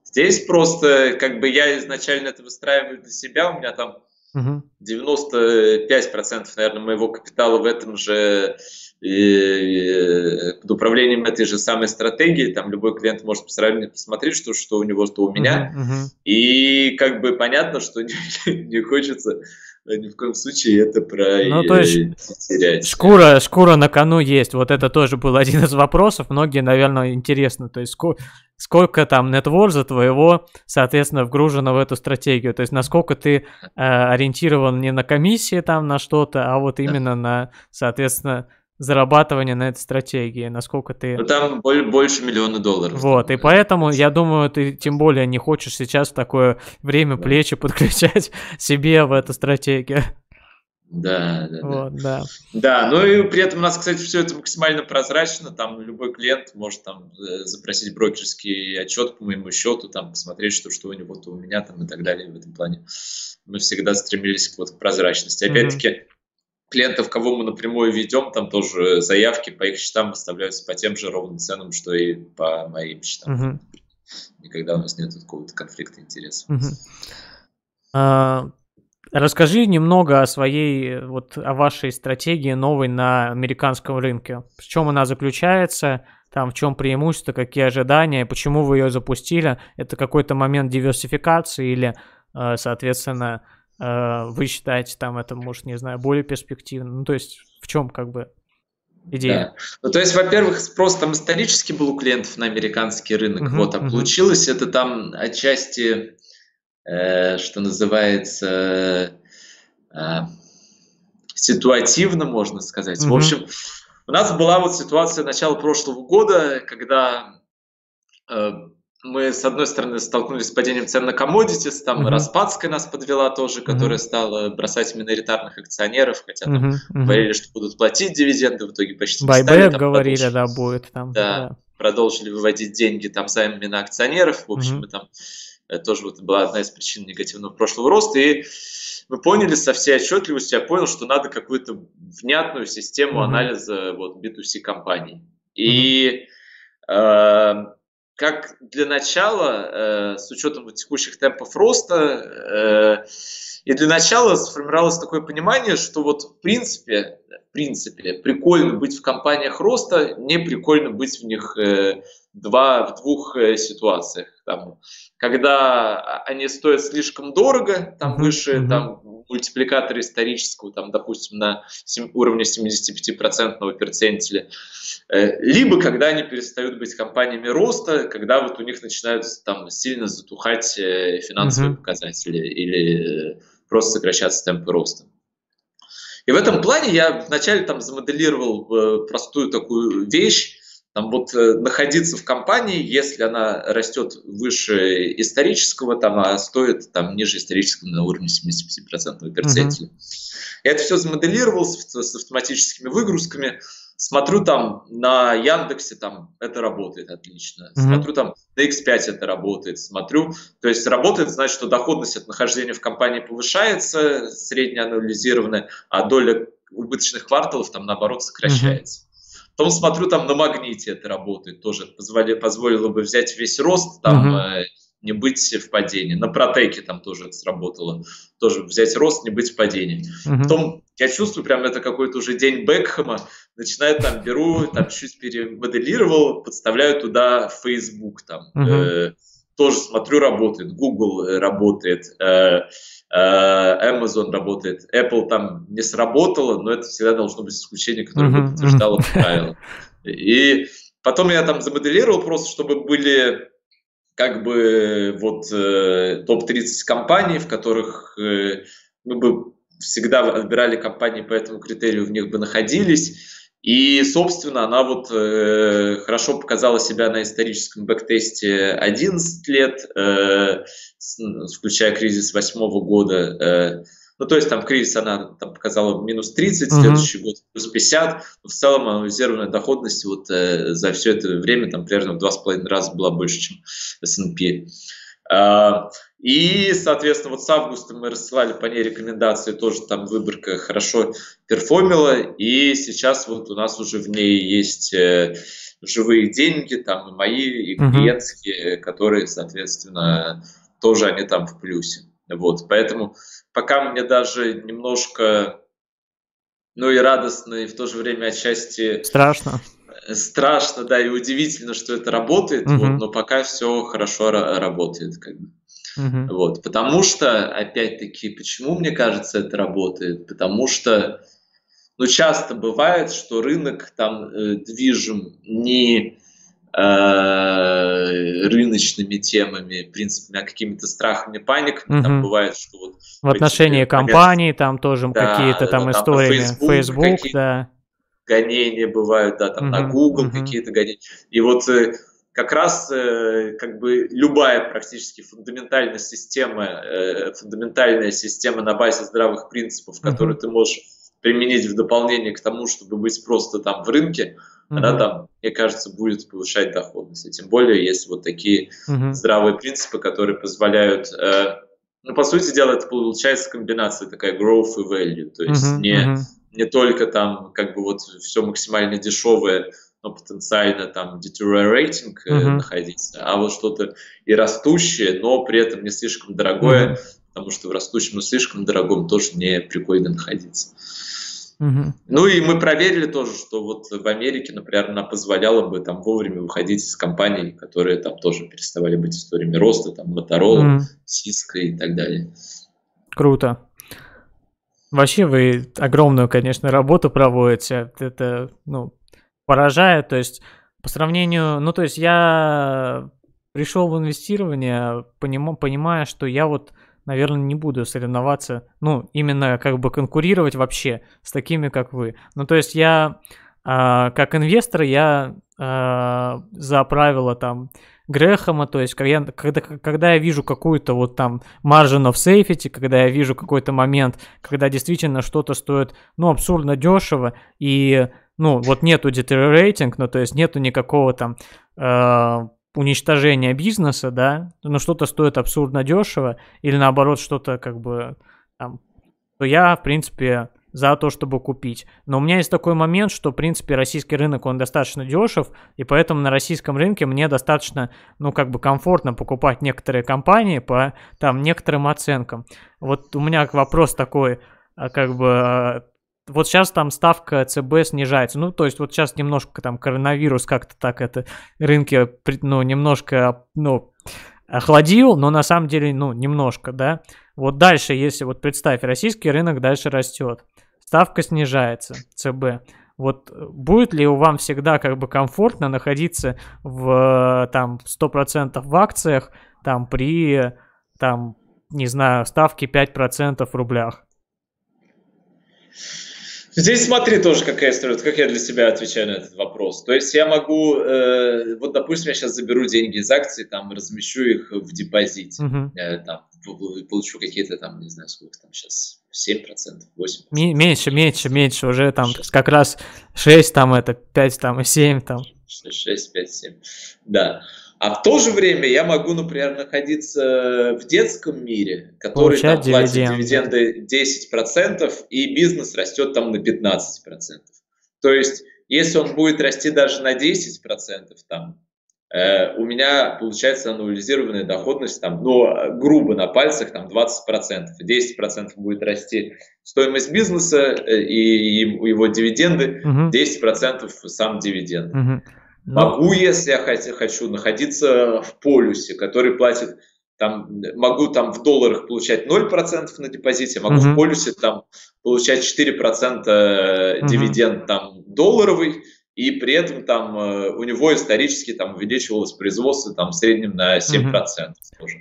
Здесь просто, как бы я изначально это выстраиваю для себя, у меня там угу. 95%, наверное, моего капитала в этом же и под управлением этой же самой стратегии, там любой клиент может посмотреть, посмотреть что, что у него, что у меня. Uh-huh, uh-huh. И как бы понятно, что (laughs) не, не хочется ни в коем случае это про ну, то есть терять. Шкура, шкура на кону есть. Вот это тоже был один из вопросов. Многие, наверное, интересно. То есть сколько, сколько там нетворза твоего, соответственно, вгружено в эту стратегию. То есть насколько ты э, ориентирован не на комиссии там на что-то, а вот именно на, соответственно, зарабатывания на этой стратегии, насколько ты... Ну, там больше миллиона долларов. Вот, и поэтому, я думаю, ты тем более не хочешь сейчас в такое время плечи (laughs) подключать себе в эту стратегию. Да, да, вот, да. Да, ну и при этом у нас, кстати, все это максимально прозрачно. Там любой клиент может там э, запросить брокерский отчет по моему счету, там посмотреть, что, что у него, то у меня там и так далее в этом плане. Мы всегда стремились вот, к прозрачности. Опять-таки, клиентов, кого мы напрямую ведем, там тоже заявки по их счетам выставляются по тем же ровным ценам, что и по моим счетам. Угу. Никогда у нас нет какого-то конфликта интересов. Угу. А, расскажи немного о своей, вот о вашей стратегии новой на американском рынке. В чем она заключается? Там в чем преимущество, какие ожидания, почему вы ее запустили? Это какой-то момент диверсификации или, а, соответственно, Э, вы считаете там это, может, не знаю, более перспективно? Ну, то есть в чем как бы идея? Да. Ну, то есть, во-первых, спрос там исторически был у клиентов на американский рынок, uh-huh, вот, а uh-huh. получилось это там отчасти, э, что называется, э, ситуативно, можно сказать. Uh-huh. В общем, у нас была вот ситуация начала прошлого года, когда э, мы, с одной стороны, столкнулись с падением цен на commodities, там uh-huh. Распадская нас подвела тоже, которая uh-huh. стала бросать миноритарных акционеров, хотя там uh-huh. Uh-huh. говорили, что будут платить дивиденды, в итоге почти не стали. Там, говорили, да, будет там. Да, да, продолжили выводить деньги там займами на акционеров, в общем, uh-huh. там это тоже вот была одна из причин негативного прошлого роста, и мы поняли со всей отчетливостью, я понял, что надо какую-то внятную систему uh-huh. анализа вот B2C компаний. И uh-huh. э, как для начала, э, с учетом текущих темпов роста, э, и для начала сформировалось такое понимание, что вот в принципе, в принципе, прикольно быть в компаниях роста, не прикольно быть в них э, два, в двух э, ситуациях. Там, когда они стоят слишком дорого, там выше mm-hmm. там, мультипликатора исторического, там, допустим, на 7, уровне 75% перцентиля, э, либо когда они перестают быть компаниями роста, когда вот у них начинают там сильно затухать э, финансовые mm-hmm. показатели или просто сокращаться темпы роста. И в этом плане я вначале там замоделировал простую такую вещь, там вот э, находиться в компании, если она растет выше исторического, там, а стоит там ниже исторического на уровне 75% перцентиля. Uh-huh. Я это все замоделировал с, с автоматическими выгрузками. Смотрю там на Яндексе, там это работает отлично. Uh-huh. Смотрю там на X5 это работает. Смотрю, то есть работает, значит, что доходность от нахождения в компании повышается, среднеанализированная, а доля убыточных кварталов там наоборот сокращается. Uh-huh. Потом смотрю, там на магните это работает тоже. Позволи, позволило бы взять весь рост, там uh-huh. э, не быть в падении. На протеке там тоже это сработало. Тоже взять рост, не быть в падении. Uh-huh. Потом я чувствую, прям это какой-то уже день Бекхэма, начинаю там, беру, там чуть перемоделировал, подставляю туда Facebook там, uh-huh. э, тоже смотрю, работает, Google э, работает, э, Amazon работает, Apple там не сработало, но это всегда должно быть исключение, которое бы подтверждало правило. И потом я там замоделировал просто, чтобы были как бы вот э, топ-30 компаний, в которых э, мы бы всегда отбирали компании по этому критерию, в них бы находились. И, собственно, она вот э, хорошо показала себя на историческом бэктесте 11 лет, э, включая кризис 2008 года. Э, ну, то есть там кризис она там показала минус 30, uh-huh. следующий год плюс 50. Но в целом анализированная доходность вот э, за все это время там примерно в 2,5 раза была больше, чем S&P. И, соответственно, вот с августа мы рассылали по ней рекомендации, тоже там выборка хорошо перформила, и сейчас вот у нас уже в ней есть э, живые деньги, там и мои, и клиентские, uh-huh. которые, соответственно, тоже они там в плюсе. Вот, поэтому пока мне даже немножко, ну и радостно, и в то же время отчасти... Страшно. Страшно, да, и удивительно, что это работает, uh-huh. вот, но пока все хорошо работает, как бы. Uh-huh. Вот, потому что, опять-таки, почему мне кажется это работает? Потому что, ну, часто бывает, что рынок там э, движим не э, рыночными темами, принципами, а какими-то страхами, паниками. Uh-huh. Там бывает, что вот в отношении компаний там тоже да, какие-то там да, истории, Facebook, Facebook да. Гонения бывают, да, там uh-huh. на Google uh-huh. какие-то гонения. И вот э, как раз э, как бы любая практически фундаментальная система, э, фундаментальная система на базе здравых принципов, которые ты можешь применить в дополнение к тому, чтобы быть просто там в рынке, uh-huh. она там, мне кажется, будет повышать доходность. И тем более, если вот такие uh-huh. здравые принципы, которые позволяют, ну, по сути дела, это получается комбинация такая growth и value, то есть uh-huh. не, uh-huh. Не только там как бы вот все максимально дешевое, но потенциально там deteriorating uh-huh. находиться, а вот что-то и растущее, но при этом не слишком дорогое, uh-huh. потому что в растущем, но слишком дорогом тоже не прикольно находиться. Uh-huh. Ну и мы проверили тоже, что вот в Америке, например, она позволяла бы там вовремя выходить из компаний, которые там тоже переставали быть историями роста, там Motorola, uh-huh. Cisco и так далее. Круто. Вообще вы огромную, конечно, работу проводите. Это, ну, поражает. То есть по сравнению, ну то есть я пришел в инвестирование, поним, понимая, что я вот, наверное, не буду соревноваться, ну именно как бы конкурировать вообще с такими, как вы. Ну то есть я э, как инвестор, я э, за правила там Грэхэма, то есть когда, когда, когда я вижу какую-то вот там margin of safety, когда я вижу какой-то момент, когда действительно что-то стоит, ну, абсурдно дешево, и ну, вот нету deteriorating, ну, то есть нету никакого там э, уничтожения бизнеса, да, но что-то стоит абсурдно дешево, или наоборот что-то как бы там, то я, в принципе, за то, чтобы купить. Но у меня есть такой момент, что, в принципе, российский рынок, он достаточно дешев, и поэтому на российском рынке мне достаточно, ну, как бы комфортно покупать некоторые компании по, там, некоторым оценкам. Вот у меня вопрос такой, а, как бы, а, вот сейчас там ставка ЦБ снижается. Ну, то есть вот сейчас немножко там коронавирус как-то так это рынки, ну, немножко, ну, охладил, но на самом деле, ну, немножко, да. Вот дальше, если вот представь, российский рынок дальше растет, ставка снижается, ЦБ. Вот будет ли вам всегда как бы комфортно находиться в там 100% в акциях, там при, там, не знаю, ставке 5% в рублях? Здесь смотри тоже, какая история, как я для себя отвечаю на этот вопрос. То есть я могу, э, вот допустим, я сейчас заберу деньги из акций, там размещу их в депозите, uh-huh. э, там получу какие-то там, не знаю, сколько там сейчас, 7%, 8%. Меньше, меньше, меньше, уже там 6. как раз 6, там это 5, там и 7, там. 6, 6 5, 7, да. А в то же время я могу, например, находиться в детском мире, который там платит дивиденды 10%, и бизнес растет там на 15%. То есть, если он будет расти даже на 10%, там, у меня получается аннулизированная доходность, там, ну, грубо на пальцах, там 20%, 10% будет расти стоимость бизнеса э, и его дивиденды, угу. 10% сам дивиденд. Угу. Могу, если я хочу, находиться в полюсе, который платит там могу там в долларах получать 0% на депозите, могу uh-huh. в полюсе там получать 4% uh-huh. дивиденд там долларовый, и при этом там э, у него исторически там увеличивалось производство там в среднем на 7% uh-huh. тоже.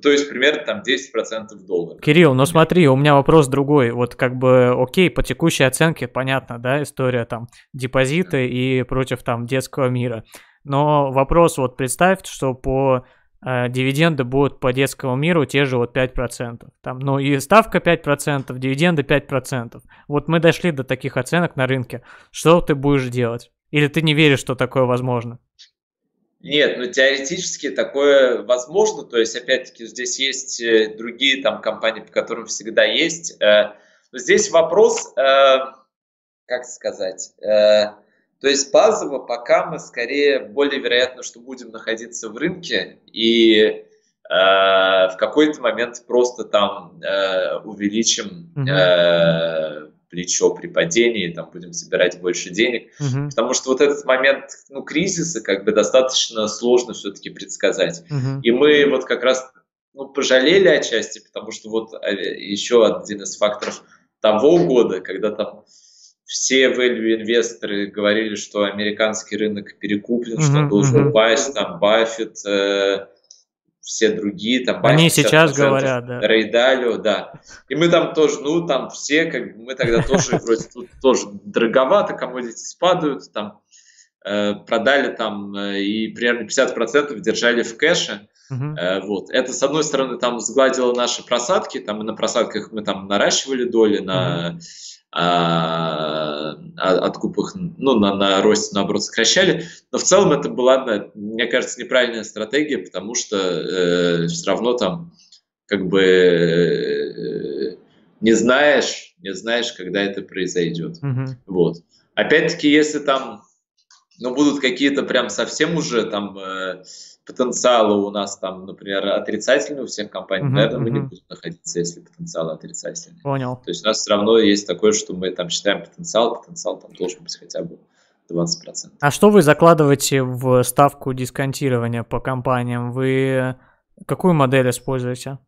То есть примерно там 10% долларов. Кирилл, ну смотри, у меня вопрос другой. Вот как бы, окей, по текущей оценке, понятно, да, история там депозиты и против там детского мира. Но вопрос, вот представь, что по дивиденды будут по детскому миру те же вот 5%. Там, ну и ставка 5%, дивиденды 5%. Вот мы дошли до таких оценок на рынке. Что ты будешь делать? Или ты не веришь, что такое возможно? Нет, ну теоретически такое возможно, то есть опять-таки здесь есть э, другие там компании, по которым всегда есть. Э, здесь вопрос, э, как сказать, то есть базово пока мы скорее более вероятно, что будем находиться в рынке и в какой-то момент просто там увеличим mm-hmm плечо при падении, там будем собирать больше денег, угу. потому что вот этот момент ну, кризиса как бы достаточно сложно все-таки предсказать. Угу. И мы вот как раз ну, пожалели отчасти, потому что вот э, еще один из факторов того года, когда там все value инвесторы говорили, что американский рынок перекуплен, mm-hmm, что он должен mm-hmm. упасть, там Баффет, э, все другие, там, Они сейчас говорят, да. Рейдалио, да. И мы там тоже, ну, там все, как мы тогда тоже вроде тут тоже дороговато, комодити спадают, там, э, продали там э, и примерно 50% держали в кэше. Uh-huh. Э, вот. Это, с одной стороны, там сгладило наши просадки, там и на просадках мы там наращивали доли, на... Uh-huh а, откупах, ну, на, на росте, наоборот, сокращали. Но в целом это была, мне кажется, неправильная стратегия, потому что э, все равно там как бы э, не знаешь, не знаешь, когда это произойдет. Mm-hmm. Вот. Опять-таки, если там, ну, будут какие-то прям совсем уже там э, потенциалы у нас там, например, отрицательные у всех компаний, uh-huh, наверное, uh-huh. мы не будем находиться, если потенциал отрицательный. Понял. То есть у нас все равно есть такое, что мы там считаем потенциал, потенциал там должен быть хотя бы 20%. А что вы закладываете в ставку дисконтирования по компаниям? Вы какую модель используете?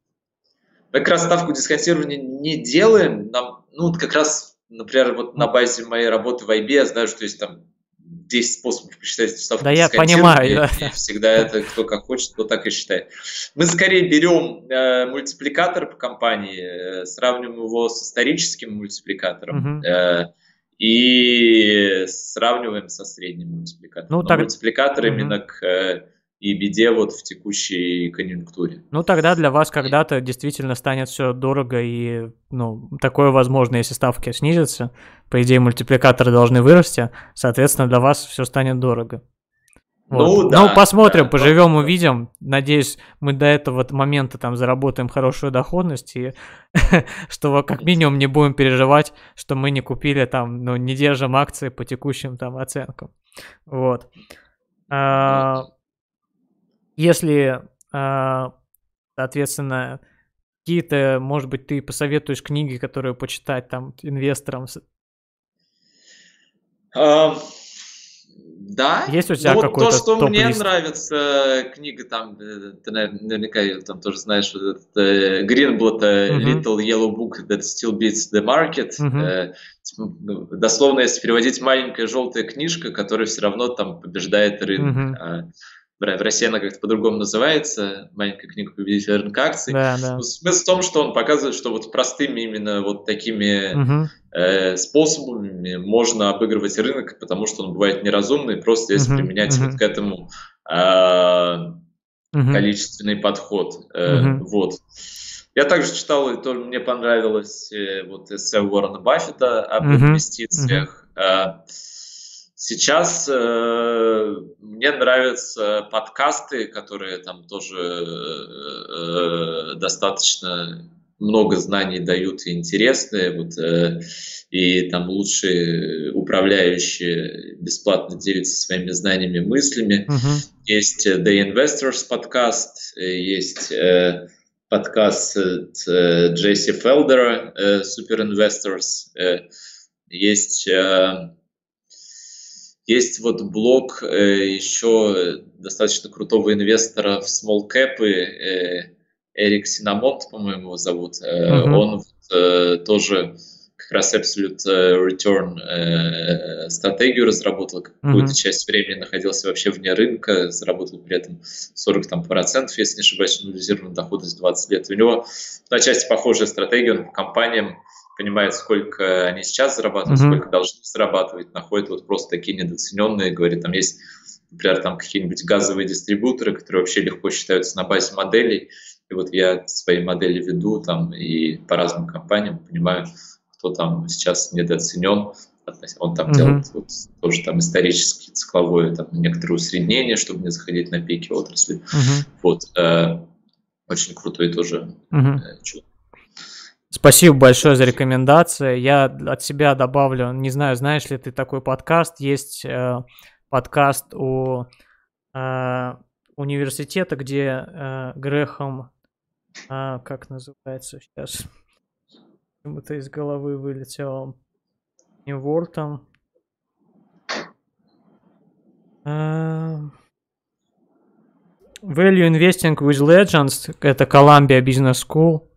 Мы как раз ставку дисконтирования не делаем. Нам, ну, как раз, например, вот на базе моей работы в IB я знаю, что есть там 10 способов посчитать ставку Да, я понимаю. Да. всегда это кто как хочет, кто так и считает. Мы скорее берем э, мультипликатор по компании, э, сравниваем его с историческим мультипликатором. Угу. Э, и сравниваем со средним мультипликатором. Ну, так... Мультипликатор именно к э, и беде вот в текущей конъюнктуре. Ну, тогда для вас когда-то действительно станет все дорого, и, ну, такое возможно, если ставки снизятся. По идее, мультипликаторы должны вырасти, соответственно, для вас все станет дорого. Вот. Ну, да, ну, посмотрим, да, поживем, да. увидим. Надеюсь, мы до этого момента там заработаем хорошую доходность, и (laughs) что как минимум не будем переживать, что мы не купили там, ну, не держим акции по текущим там оценкам. Вот. А, если, а, соответственно, какие-то, может быть, ты посоветуешь книги, которые почитать там инвесторам? Да. Есть у тебя ну, какой-то То, что мне нравится, книга там, э, ты наверняка ее там тоже знаешь, вот этот, uh, Greenblatt uh, Little Yellow Book That Still Beats the Market. Uh-huh. Uh, дословно, если переводить, маленькая желтая книжка, которая все равно там побеждает рынок. Uh-huh в России она как-то по-другому называется, маленькая книга победителя рынка акций. Да, да. Ну, смысл в том, что он показывает, что вот простыми именно вот такими угу. э, способами можно обыгрывать рынок, потому что он бывает неразумный, просто если угу. применять угу. вот к этому э, угу. количественный подход. Э, угу. Вот. Я также читал, и тоже мне понравилось э, вот эссе Уоррена Баффета об угу. инвестициях. Угу. Сейчас э, мне нравятся подкасты, которые там тоже э, достаточно много знаний дают и интересные, вот, э, и там лучшие управляющие бесплатно делятся своими знаниями, мыслями. Uh-huh. Есть э, The Investors подкаст, э, есть э, подкаст э, Джесси Фелдера, э, Super Investors, э, есть... Э, есть вот блог э, еще достаточно крутого инвестора в small cap, э, Эрик Синамонт, по-моему, его зовут. Uh-huh. Он тоже как раз Absolute Return стратегию разработал, какую-то uh-huh. часть времени находился вообще вне рынка, заработал при этом 40 там, процентов, если не ошибаюсь, анализированную доходность 20 лет. У него на части похожая стратегия, он по компаниям понимает, сколько они сейчас зарабатывают, uh-huh. сколько должны зарабатывать, находит вот просто такие недооцененные, говорит, там есть, например, там какие-нибудь газовые дистрибуторы, которые вообще легко считаются на базе моделей, и вот я свои модели веду там и по разным компаниям понимаю, кто там сейчас недооценен. Он там mm-hmm. делает вот, тоже там исторически цикловое там, некоторые усреднения, чтобы не заходить на пики отрасли. Mm-hmm. Вот. Э, очень крутой тоже mm-hmm. э, чувак. Спасибо большое за рекомендации. Я от себя добавлю, не знаю, знаешь ли ты такой подкаст, есть э, подкаст у э, университета, где э, Грехом а, как называется сейчас? Почему-то из головы вылетело. Не Вортом. А... Value Investing with Legends. Это Columbia Business School.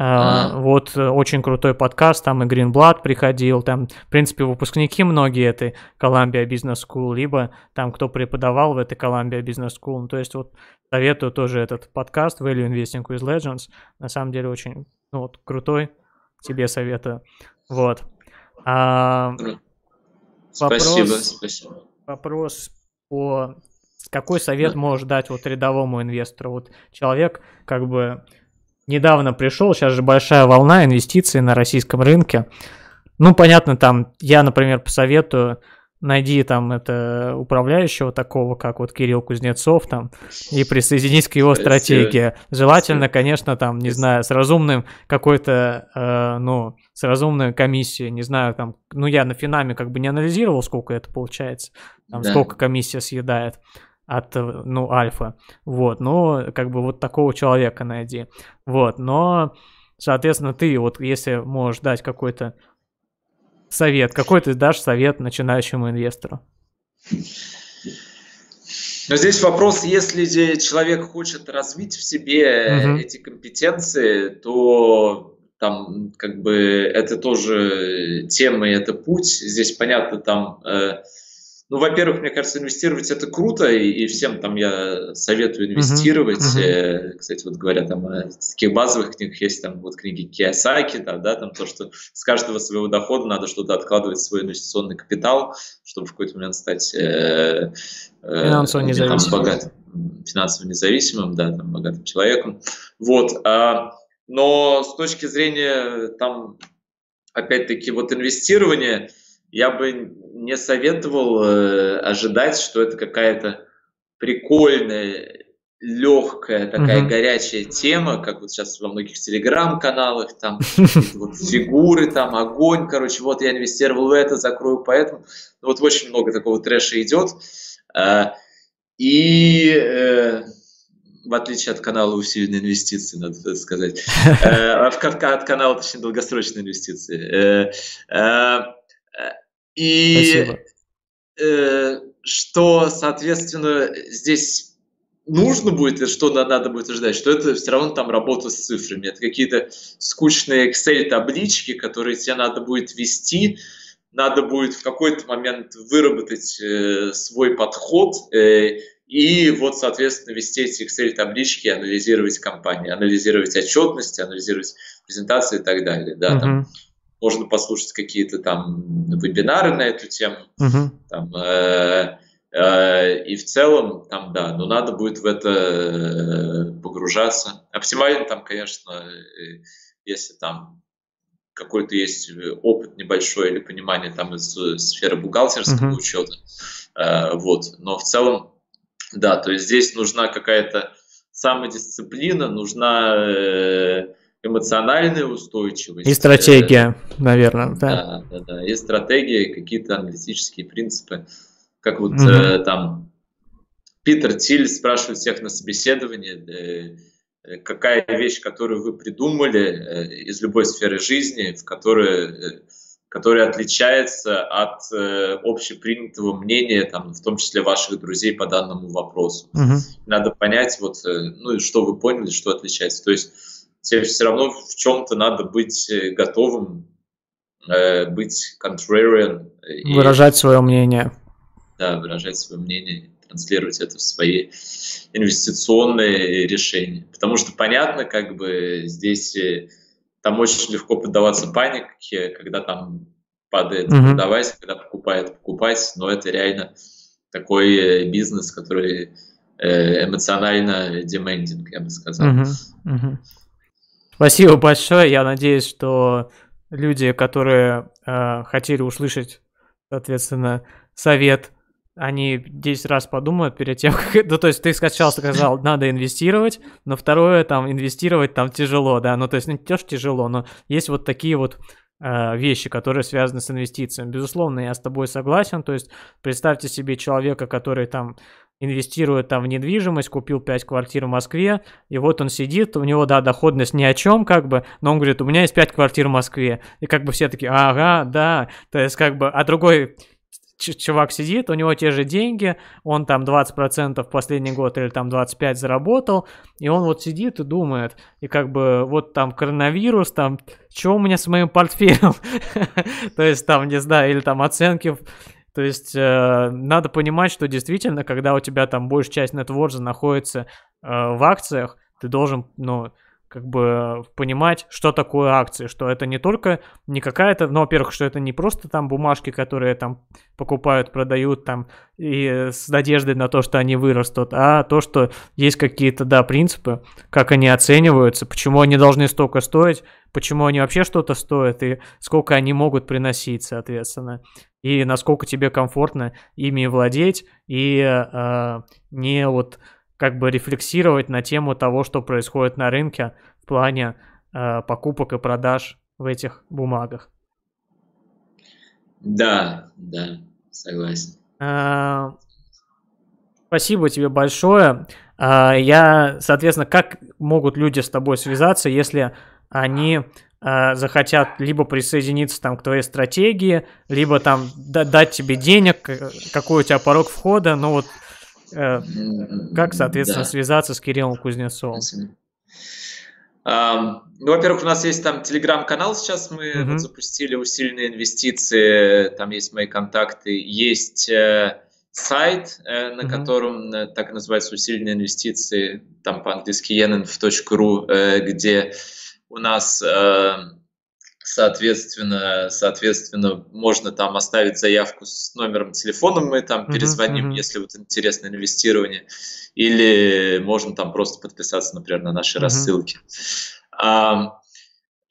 А, вот э, очень крутой подкаст, там и Greenblatt приходил, там, в принципе, выпускники многие этой Columbia Business School, либо там кто преподавал в этой Columbia Business School. Ну, то есть вот советую тоже этот подкаст Value Investing with Legends. На самом деле очень ну, вот, крутой, тебе советую. Вот. А, спасибо, вопрос, спасибо. Вопрос по какой совет можешь дать вот рядовому инвестору? Вот человек как бы недавно пришел, сейчас же большая волна инвестиций на российском рынке. Ну, понятно, там я, например, посоветую найди там это управляющего такого, как вот Кирилл Кузнецов там, и присоединись к его стратегии. Желательно, конечно, там, не знаю, с разумным какой-то, э, ну, с разумной комиссией, не знаю, там, ну, я на Финаме как бы не анализировал, сколько это получается, там, да. сколько комиссия съедает от, ну, альфа. Вот, но как бы вот такого человека найди. Вот, но, соответственно, ты вот если можешь дать какой-то совет, какой ты дашь совет начинающему инвестору? Но здесь вопрос, если человек хочет развить в себе угу. эти компетенции, то там как бы это тоже тема и это путь. Здесь понятно там э, ну, во-первых, мне кажется, инвестировать это круто, и, и всем там я советую инвестировать. Uh-huh. Uh-huh. Кстати, вот говоря, там о таких базовых книгах есть там вот книги Киосаки, да, да, там то, что с каждого своего дохода надо что-то откладывать в свой инвестиционный капитал, чтобы в какой-то момент стать э, э, финансово независимым. Богат, финансово независимым, да, там, богатым человеком. Вот. А, но с точки зрения там, опять-таки, вот инвестирования, я бы не советовал э, ожидать, что это какая-то прикольная, легкая, такая mm-hmm. горячая тема, как вот сейчас во многих телеграм-каналах, там (laughs) вот фигуры, там огонь, короче, вот я инвестировал в это, закрою поэтому. Ну, вот очень много такого трэша идет. Э, и э, в отличие от канала усиленные инвестиции, надо сказать, (laughs) э, от канала, точнее, долгосрочные инвестиции. И э, что, соответственно, здесь нужно будет, и что надо будет ожидать, что это все равно там работа с цифрами. Это какие-то скучные Excel-таблички, которые тебе надо будет вести, надо будет в какой-то момент выработать э, свой подход э, и вот, соответственно, вести эти Excel-таблички, анализировать компании, анализировать отчетности, анализировать презентации и так далее. Да, uh-huh. там, можно послушать какие-то там вебинары на эту тему. Uh-huh. Там, э, э, и в целом, там, да, но надо будет в это э, погружаться. Оптимально там, конечно, э, если там какой-то есть опыт небольшой или понимание там из сферы бухгалтерского uh-huh. учета. Э, вот. Но в целом, да, то есть здесь нужна какая-то самодисциплина, нужна э, эмоциональная устойчивость. И стратегия, э, наверное, да. Да, да, да. И стратегия, какие-то аналитические принципы. Как вот угу. э, там Питер Тиль спрашивает всех на собеседовании, э, какая вещь, которую вы придумали э, из любой сферы жизни, в которой, э, которая отличается от э, общепринятого мнения, там, в том числе ваших друзей по данному вопросу. Угу. Надо понять, вот, э, ну и что вы поняли, что отличается. То есть тебе все равно в чем-то надо быть э, готовым, э, быть contrarian. Выражать и, свое мнение. Да, выражать свое мнение, транслировать это в свои инвестиционные решения. Потому что понятно, как бы здесь э, там очень легко поддаваться панике, когда там падает mm-hmm. продавать, когда покупает покупать, но это реально такой бизнес, который эмоционально демендинг, я бы сказал. Mm-hmm. Mm-hmm. Спасибо большое. Я надеюсь, что люди, которые э, хотели услышать, соответственно, совет, они 10 раз подумают перед тем, (laughs) как... Ну, то есть ты сначала сказал, надо инвестировать, но второе, там, инвестировать там тяжело, да, ну, то есть не то, что тяжело, но есть вот такие вот э, вещи, которые связаны с инвестициями. Безусловно, я с тобой согласен, то есть представьте себе человека, который там инвестирует там в недвижимость, купил 5 квартир в Москве, и вот он сидит, у него, да, доходность ни о чем, как бы, но он говорит, у меня есть 5 квартир в Москве, и как бы все такие, ага, да, то есть как бы, а другой чувак сидит, у него те же деньги, он там 20% в последний год или там 25% заработал, и он вот сидит и думает, и как бы вот там коронавирус, там, что у меня с моим портфелем, (laughs) то есть там, не знаю, или там оценки то есть э, надо понимать, что действительно, когда у тебя там большая часть нетворза находится э, в акциях, ты должен, ну, как бы понимать, что такое акции, что это не только не какая-то, ну, во-первых, что это не просто там бумажки, которые там покупают, продают там и с надеждой на то, что они вырастут, а то, что есть какие-то, да, принципы, как они оцениваются, почему они должны столько стоить, почему они вообще что-то стоят и сколько они могут приносить, соответственно, и насколько тебе комфортно ими владеть и э, не вот как бы рефлексировать на тему того, что происходит на рынке в плане э, покупок и продаж в этих бумагах. Да, да, согласен. Э, спасибо тебе большое. Э, я, соответственно, как могут люди с тобой связаться, если они э, захотят либо присоединиться там к твоей стратегии, либо там дать тебе денег, какой у тебя порог входа, ну вот Э, как, соответственно, да. связаться с Кириллом Кузнецовым? Um, ну, во-первых, у нас есть там телеграм-канал сейчас, мы uh-huh. вот запустили усиленные инвестиции, там есть мои контакты, есть э, сайт, э, на uh-huh. котором э, так называется усиленные инвестиции, там по-английски yenenf.ru, э, где у нас э, Соответственно, соответственно, можно там оставить заявку с номером телефона, мы там перезвоним, uh-huh. если вот интересно инвестирование, или можно там просто подписаться, например, на наши uh-huh. рассылки. А,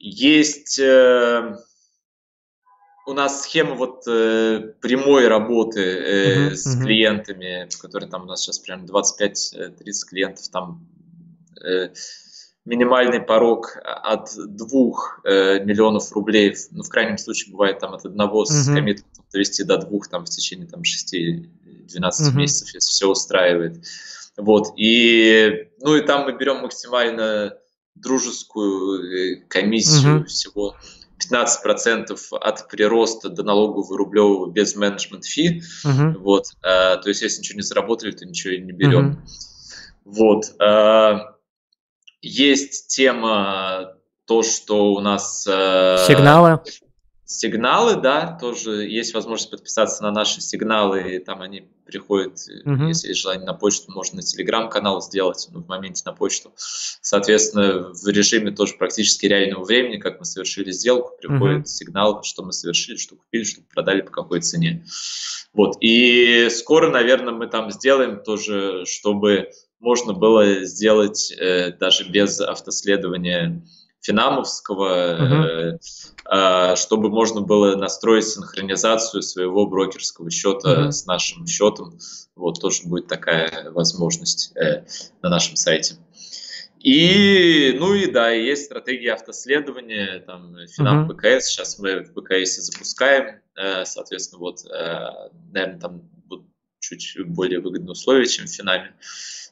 есть э, у нас схема вот э, прямой работы э, uh-huh, с uh-huh. клиентами, которые там у нас сейчас прям 25-30 клиентов там э, минимальный порог от 2 э, миллионов рублей, ну, в крайнем случае, бывает там от одного с коммитментом довести до двух там в течение там 6-12 uh-huh. месяцев, если все устраивает. Вот, и, ну, и там мы берем максимально дружескую э, комиссию всего 15% от прироста до налогового рублевого без менеджмент фи. Uh-huh. Вот, а, то есть, если ничего не заработали, то ничего и не берем. Вот. А, есть тема то, что у нас... Э, сигналы. Сигналы, да, тоже есть возможность подписаться на наши сигналы, и там они приходят, uh-huh. если есть желание на почту, можно на телеграм-канал сделать, ну, в моменте на почту. Соответственно, в режиме тоже практически реального времени, как мы совершили сделку, приходит uh-huh. сигнал, что мы совершили, что купили, что продали, по какой цене. Вот, и скоро, наверное, мы там сделаем тоже, чтобы можно было сделать э, даже без автоследования Финамовского, uh-huh. э, чтобы можно было настроить синхронизацию своего брокерского счета uh-huh. с нашим счетом. Вот тоже будет такая возможность э, на нашем сайте. И, ну и да, есть стратегия автоследования, там, Финам uh-huh. БКС, сейчас мы в БКС запускаем, э, соответственно, вот, э, наверное, там будут чуть более выгодные условия, чем в Финаме.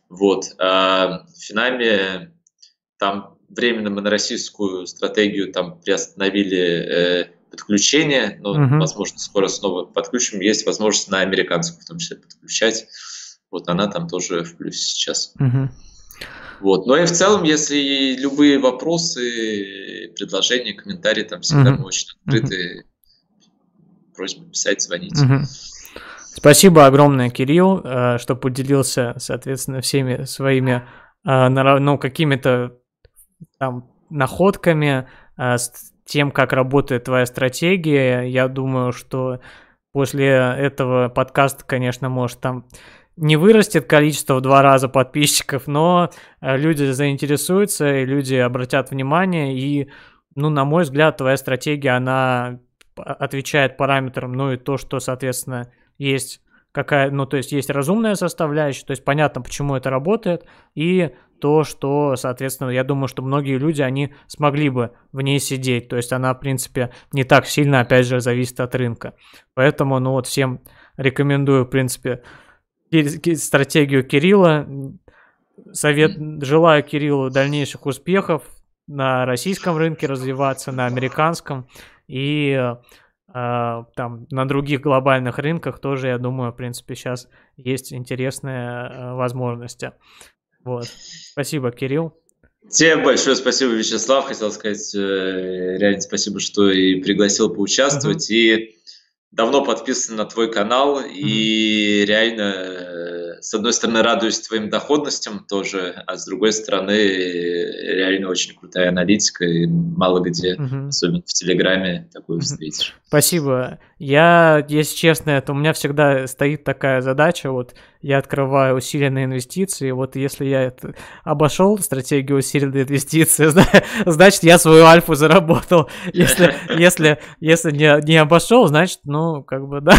Вот, в Финаме там временно мы на российскую стратегию там приостановили подключение, но, uh-huh. возможно, скоро снова подключим. Есть возможность на американскую в том числе подключать. Вот она там тоже в плюсе сейчас. Uh-huh. Вот. Но и в целом, если любые вопросы, предложения, комментарии, там всегда mm-hmm. мы очень открыты. Mm-hmm. Просьба писать, звонить. Mm-hmm. Спасибо огромное, Кирилл, э, что поделился, соответственно, всеми своими, э, ну, какими-то там находками, э, с тем, как работает твоя стратегия. Я думаю, что после этого подкаста, конечно, может там не вырастет количество в два раза подписчиков, но люди заинтересуются, и люди обратят внимание, и, ну, на мой взгляд, твоя стратегия, она отвечает параметрам, ну, и то, что, соответственно, есть какая, ну, то есть есть разумная составляющая, то есть понятно, почему это работает, и то, что, соответственно, я думаю, что многие люди, они смогли бы в ней сидеть, то есть она, в принципе, не так сильно, опять же, зависит от рынка. Поэтому, ну, вот всем рекомендую, в принципе, стратегию Кирилла. Совет, желаю Кириллу дальнейших успехов на российском рынке развиваться, на американском и там на других глобальных рынках тоже, я думаю, в принципе, сейчас есть интересные э, возможности. Вот. Спасибо, Кирилл. Тебе большое спасибо, Вячеслав. Хотел сказать, э, реально спасибо, что и пригласил поучаствовать. Uh-huh. И давно подписан на твой канал. Mm-hmm. И реально с одной стороны, радуюсь твоим доходностям тоже, а с другой стороны, реально очень крутая аналитика, и мало где, угу. особенно в Телеграме, такое встретишь. Спасибо. Я, если честно, это у меня всегда стоит такая задача, вот я открываю усиленные инвестиции, вот если я это обошел стратегию усиленной инвестиции, (laughs) значит, я свою альфу заработал. (laughs) Если, если, если не, не обошел, значит, ну, как бы, (laughs) да,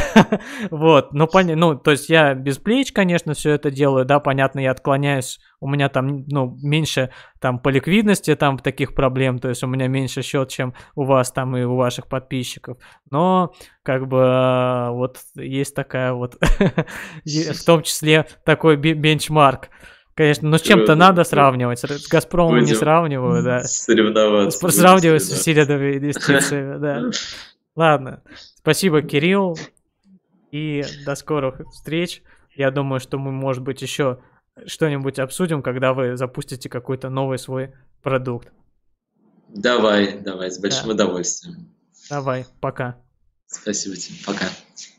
вот, ну, понятно, ну, то есть я без плеч, конечно, все это делаю, да, понятно, я отклоняюсь, у меня там, ну, меньше там по ликвидности там таких проблем, то есть у меня меньше счет, чем у вас там и у ваших подписчиков, но как бы а, вот есть такая вот, (laughs) в том числе такой бенчмарк, Конечно, но с чем-то надо сравнивать. С Газпромом не сравниваю, да. Соревноваться. Сравниваю с усиленными инвестициями, да. (laughs) Ладно. Спасибо, Кирилл. И до скорых встреч. Я думаю, что мы, может быть, еще что-нибудь обсудим, когда вы запустите какой-то новый свой продукт. Давай, давай, с большим да. удовольствием. Давай, пока. Спасибо тебе, пока.